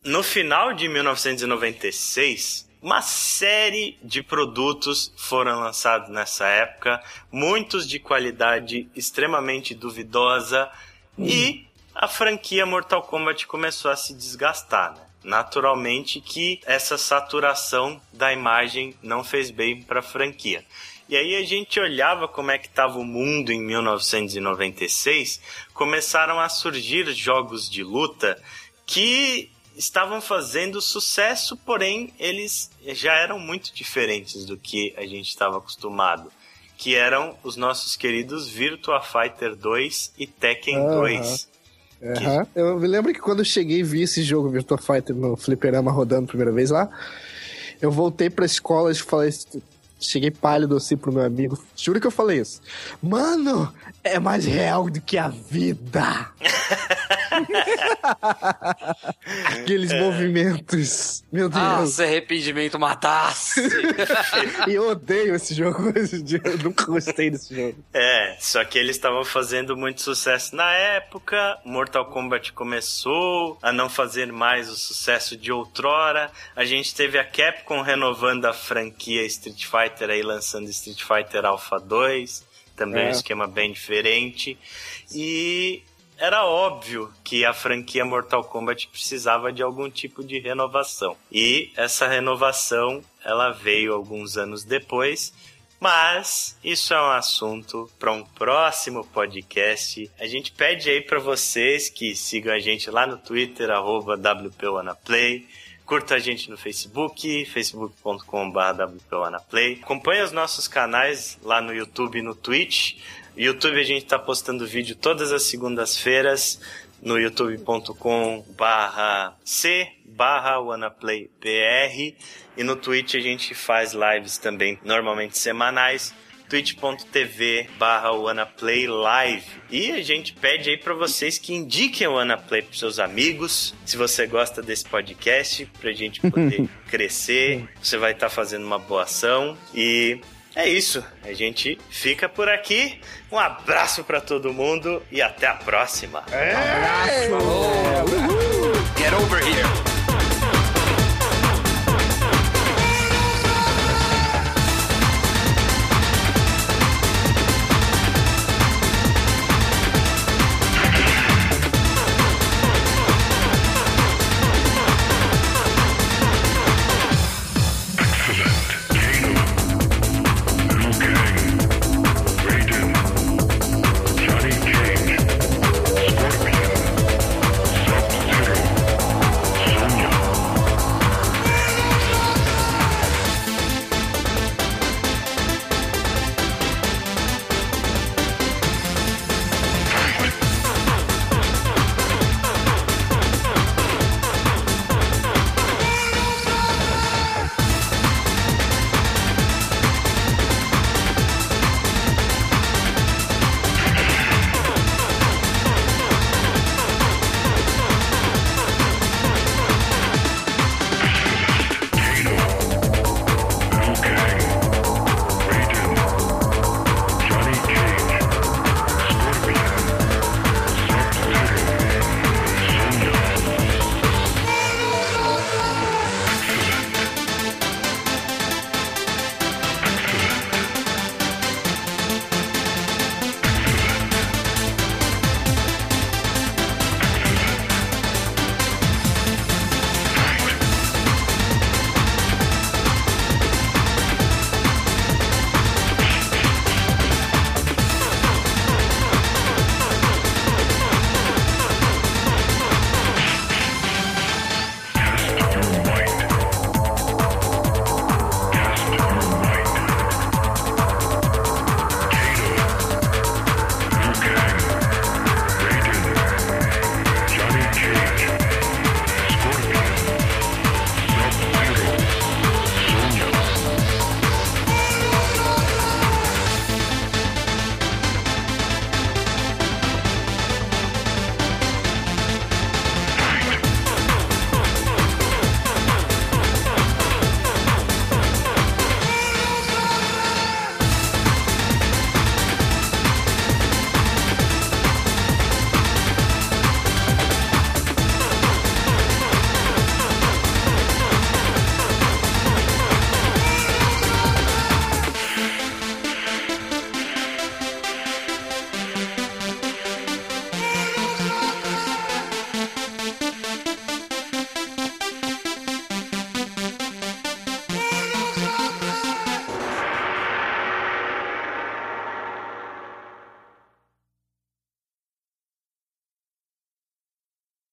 No final de 1996, uma série de produtos foram lançados nessa época, muitos de qualidade extremamente duvidosa, hum. e a franquia Mortal Kombat começou a se desgastar. Né? Naturalmente que essa saturação da imagem não fez bem para a franquia. E aí a gente olhava como é que estava o mundo em 1996, começaram a surgir jogos de luta que estavam fazendo sucesso, porém eles já eram muito diferentes do que a gente estava acostumado. Que eram os nossos queridos Virtua Fighter 2 e Tekken uhum. 2. Uhum. Que... Eu me lembro que quando eu cheguei e vi esse jogo Virtua Fighter no Fliperama rodando a primeira vez lá, eu voltei pra escola e falei, cheguei pálido assim pro meu amigo. Juro que eu falei isso. Mano, é mais real do que a vida. Aqueles é. movimentos. Meu Deus. Nossa, arrependimento matasse. e eu odeio esse jogo Eu nunca gostei desse jogo. É, só que eles estavam fazendo muito sucesso na época. Mortal Kombat começou a não fazer mais o sucesso de outrora. A gente teve a Capcom renovando a franquia Street Fighter aí, lançando Street Fighter Alpha 2 também é. um esquema bem diferente. E era óbvio que a franquia Mortal Kombat precisava de algum tipo de renovação. E essa renovação, ela veio alguns anos depois, mas isso é um assunto para um próximo podcast. A gente pede aí para vocês que sigam a gente lá no Twitter @wpwanaplay Curta a gente no Facebook, facebook.com.br. Acompanhe os nossos canais lá no YouTube e no Twitch. YouTube a gente está postando vídeo todas as segundas-feiras no youtube.com barra c barra wanaplaypr e no Twitch a gente faz lives também, normalmente semanais twitch.tv barra Live. E a gente pede aí para vocês que indiquem o WannaPlay pros seus amigos, se você gosta desse podcast, pra gente poder crescer. Você vai estar tá fazendo uma boa ação e é isso. A gente fica por aqui. Um abraço para todo mundo e até a próxima. É. Um abraço. Get over here.